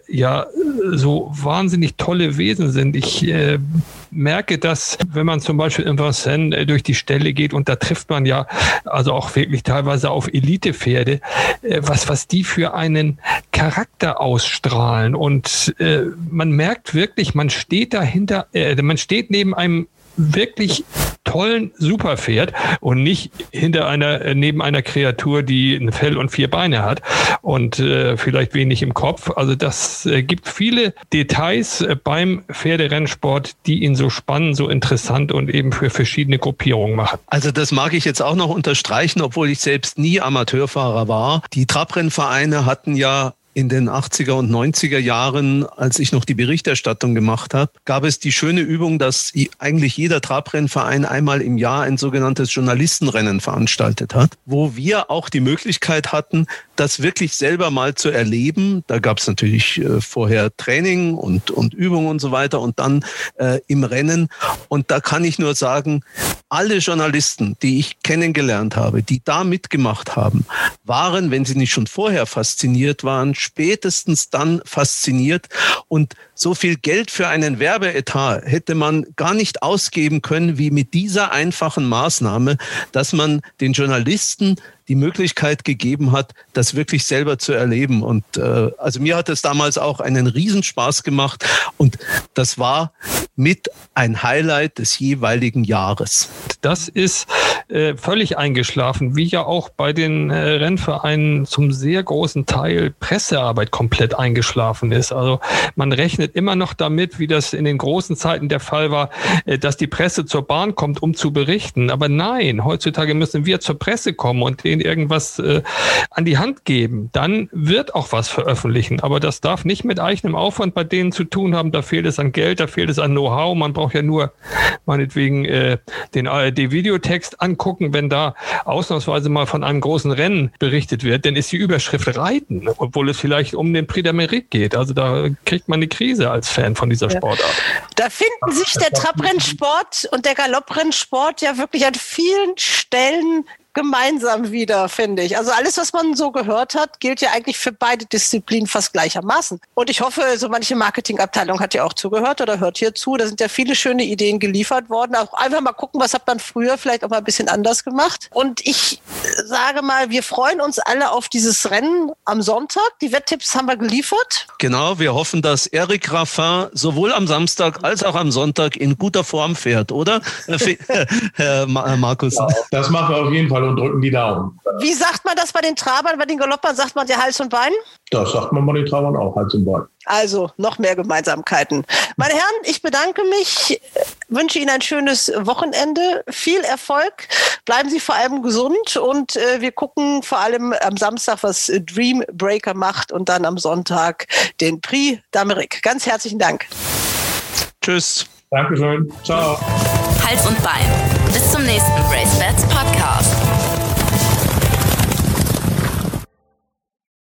[SPEAKER 5] ja so wahnsinnig tolle Wesen sind. Ich äh, merke das, wenn man zum Beispiel in Vincennes durch die Ställe geht und da trifft man ja also auch wirklich teilweise auf Elitepferde, äh, was, was die für einen Charakter ausstrahlen. Und äh, man merkt wirklich, man steht dahinter, äh, man steht neben einem wirklich tollen Superpferd und nicht hinter einer, äh, neben einer Kreatur, die ein Fell und vier Beine hat und äh, vielleicht wenig im Kopf. Also das äh, gibt viele Details äh, beim Pferderennsport, die ihn so spannend, so interessant und eben für verschiedene Gruppierungen machen.
[SPEAKER 7] Also das mag ich jetzt auch noch unterstreichen, obwohl ich selbst nie Amateurfahrer war. Die Trabrennvereine hatten ja in den 80er und 90er Jahren, als ich noch die Berichterstattung gemacht habe, gab es die schöne Übung, dass eigentlich jeder Trabrennverein einmal im Jahr ein sogenanntes Journalistenrennen veranstaltet hat, wo wir auch die Möglichkeit hatten, das wirklich selber mal zu erleben. Da gab es natürlich äh, vorher Training und, und Übungen und so weiter und dann äh, im Rennen. Und da kann ich nur sagen, alle Journalisten, die ich kennengelernt habe, die da mitgemacht haben, waren, wenn sie nicht schon vorher fasziniert waren, spätestens dann fasziniert. Und so viel Geld für einen Werbeetat hätte man gar nicht ausgeben können, wie mit dieser einfachen Maßnahme, dass man den Journalisten die Möglichkeit gegeben hat, das wirklich selber zu erleben. Und äh, also mir hat es damals auch einen Riesenspaß gemacht und das war mit ein Highlight des jeweiligen Jahres.
[SPEAKER 5] Das ist äh, völlig eingeschlafen, wie ja auch bei den äh, Rennvereinen zum sehr großen Teil Pressearbeit komplett eingeschlafen ist. Also man rechnet immer noch damit, wie das in den großen Zeiten der Fall war, äh, dass die Presse zur Bahn kommt, um zu berichten. Aber nein, heutzutage müssen wir zur Presse kommen und denen irgendwas äh, an die Hand geben. Dann wird auch was veröffentlichen. Aber das darf nicht mit eigenem Aufwand bei denen zu tun haben. Da fehlt es an Geld, da fehlt es an Know-how. Man braucht ja nur meinetwegen äh, den ARD-Videotext angucken, wenn da ausnahmsweise mal von einem großen Rennen berichtet wird, dann ist die Überschrift Reiten, obwohl es vielleicht um den Prix d'Amérique geht. Also da kriegt man eine Krise als Fan von dieser Sportart.
[SPEAKER 2] Da finden sich der Trabrennsport und der Galopprennsport ja wirklich an vielen Stellen gemeinsam wieder, finde ich. Also alles, was man so gehört hat, gilt ja eigentlich für beide Disziplinen fast gleichermaßen. Und ich hoffe, so manche Marketingabteilung hat ja auch zugehört oder hört hier zu. Da sind ja viele schöne Ideen geliefert worden. Auch einfach mal gucken, was hat man früher vielleicht auch mal ein bisschen anders gemacht. Und ich sage mal, wir freuen uns alle auf dieses Rennen am Sonntag. Die Wetttipps haben wir geliefert.
[SPEAKER 7] Genau, wir hoffen, dass Eric Raffin sowohl am Samstag als auch am Sonntag in guter Form fährt, oder? Herr Markus.
[SPEAKER 6] Das machen wir auf jeden Fall und drücken die Daumen.
[SPEAKER 2] Wie sagt man das bei den Trabern? Bei den Galoppern sagt man ja Hals und Bein?
[SPEAKER 6] Das sagt man bei den Trabern auch, Hals und Bein.
[SPEAKER 2] Also noch mehr Gemeinsamkeiten. Meine Herren, ich bedanke mich, wünsche Ihnen ein schönes Wochenende, viel Erfolg, bleiben Sie vor allem gesund und äh, wir gucken vor allem am Samstag, was Dream Breaker macht und dann am Sonntag den Prix d'Amérique. Ganz herzlichen Dank.
[SPEAKER 7] Tschüss.
[SPEAKER 6] Dankeschön. Ciao.
[SPEAKER 1] Hals und Bein. Bis zum nächsten Race Bats Podcast.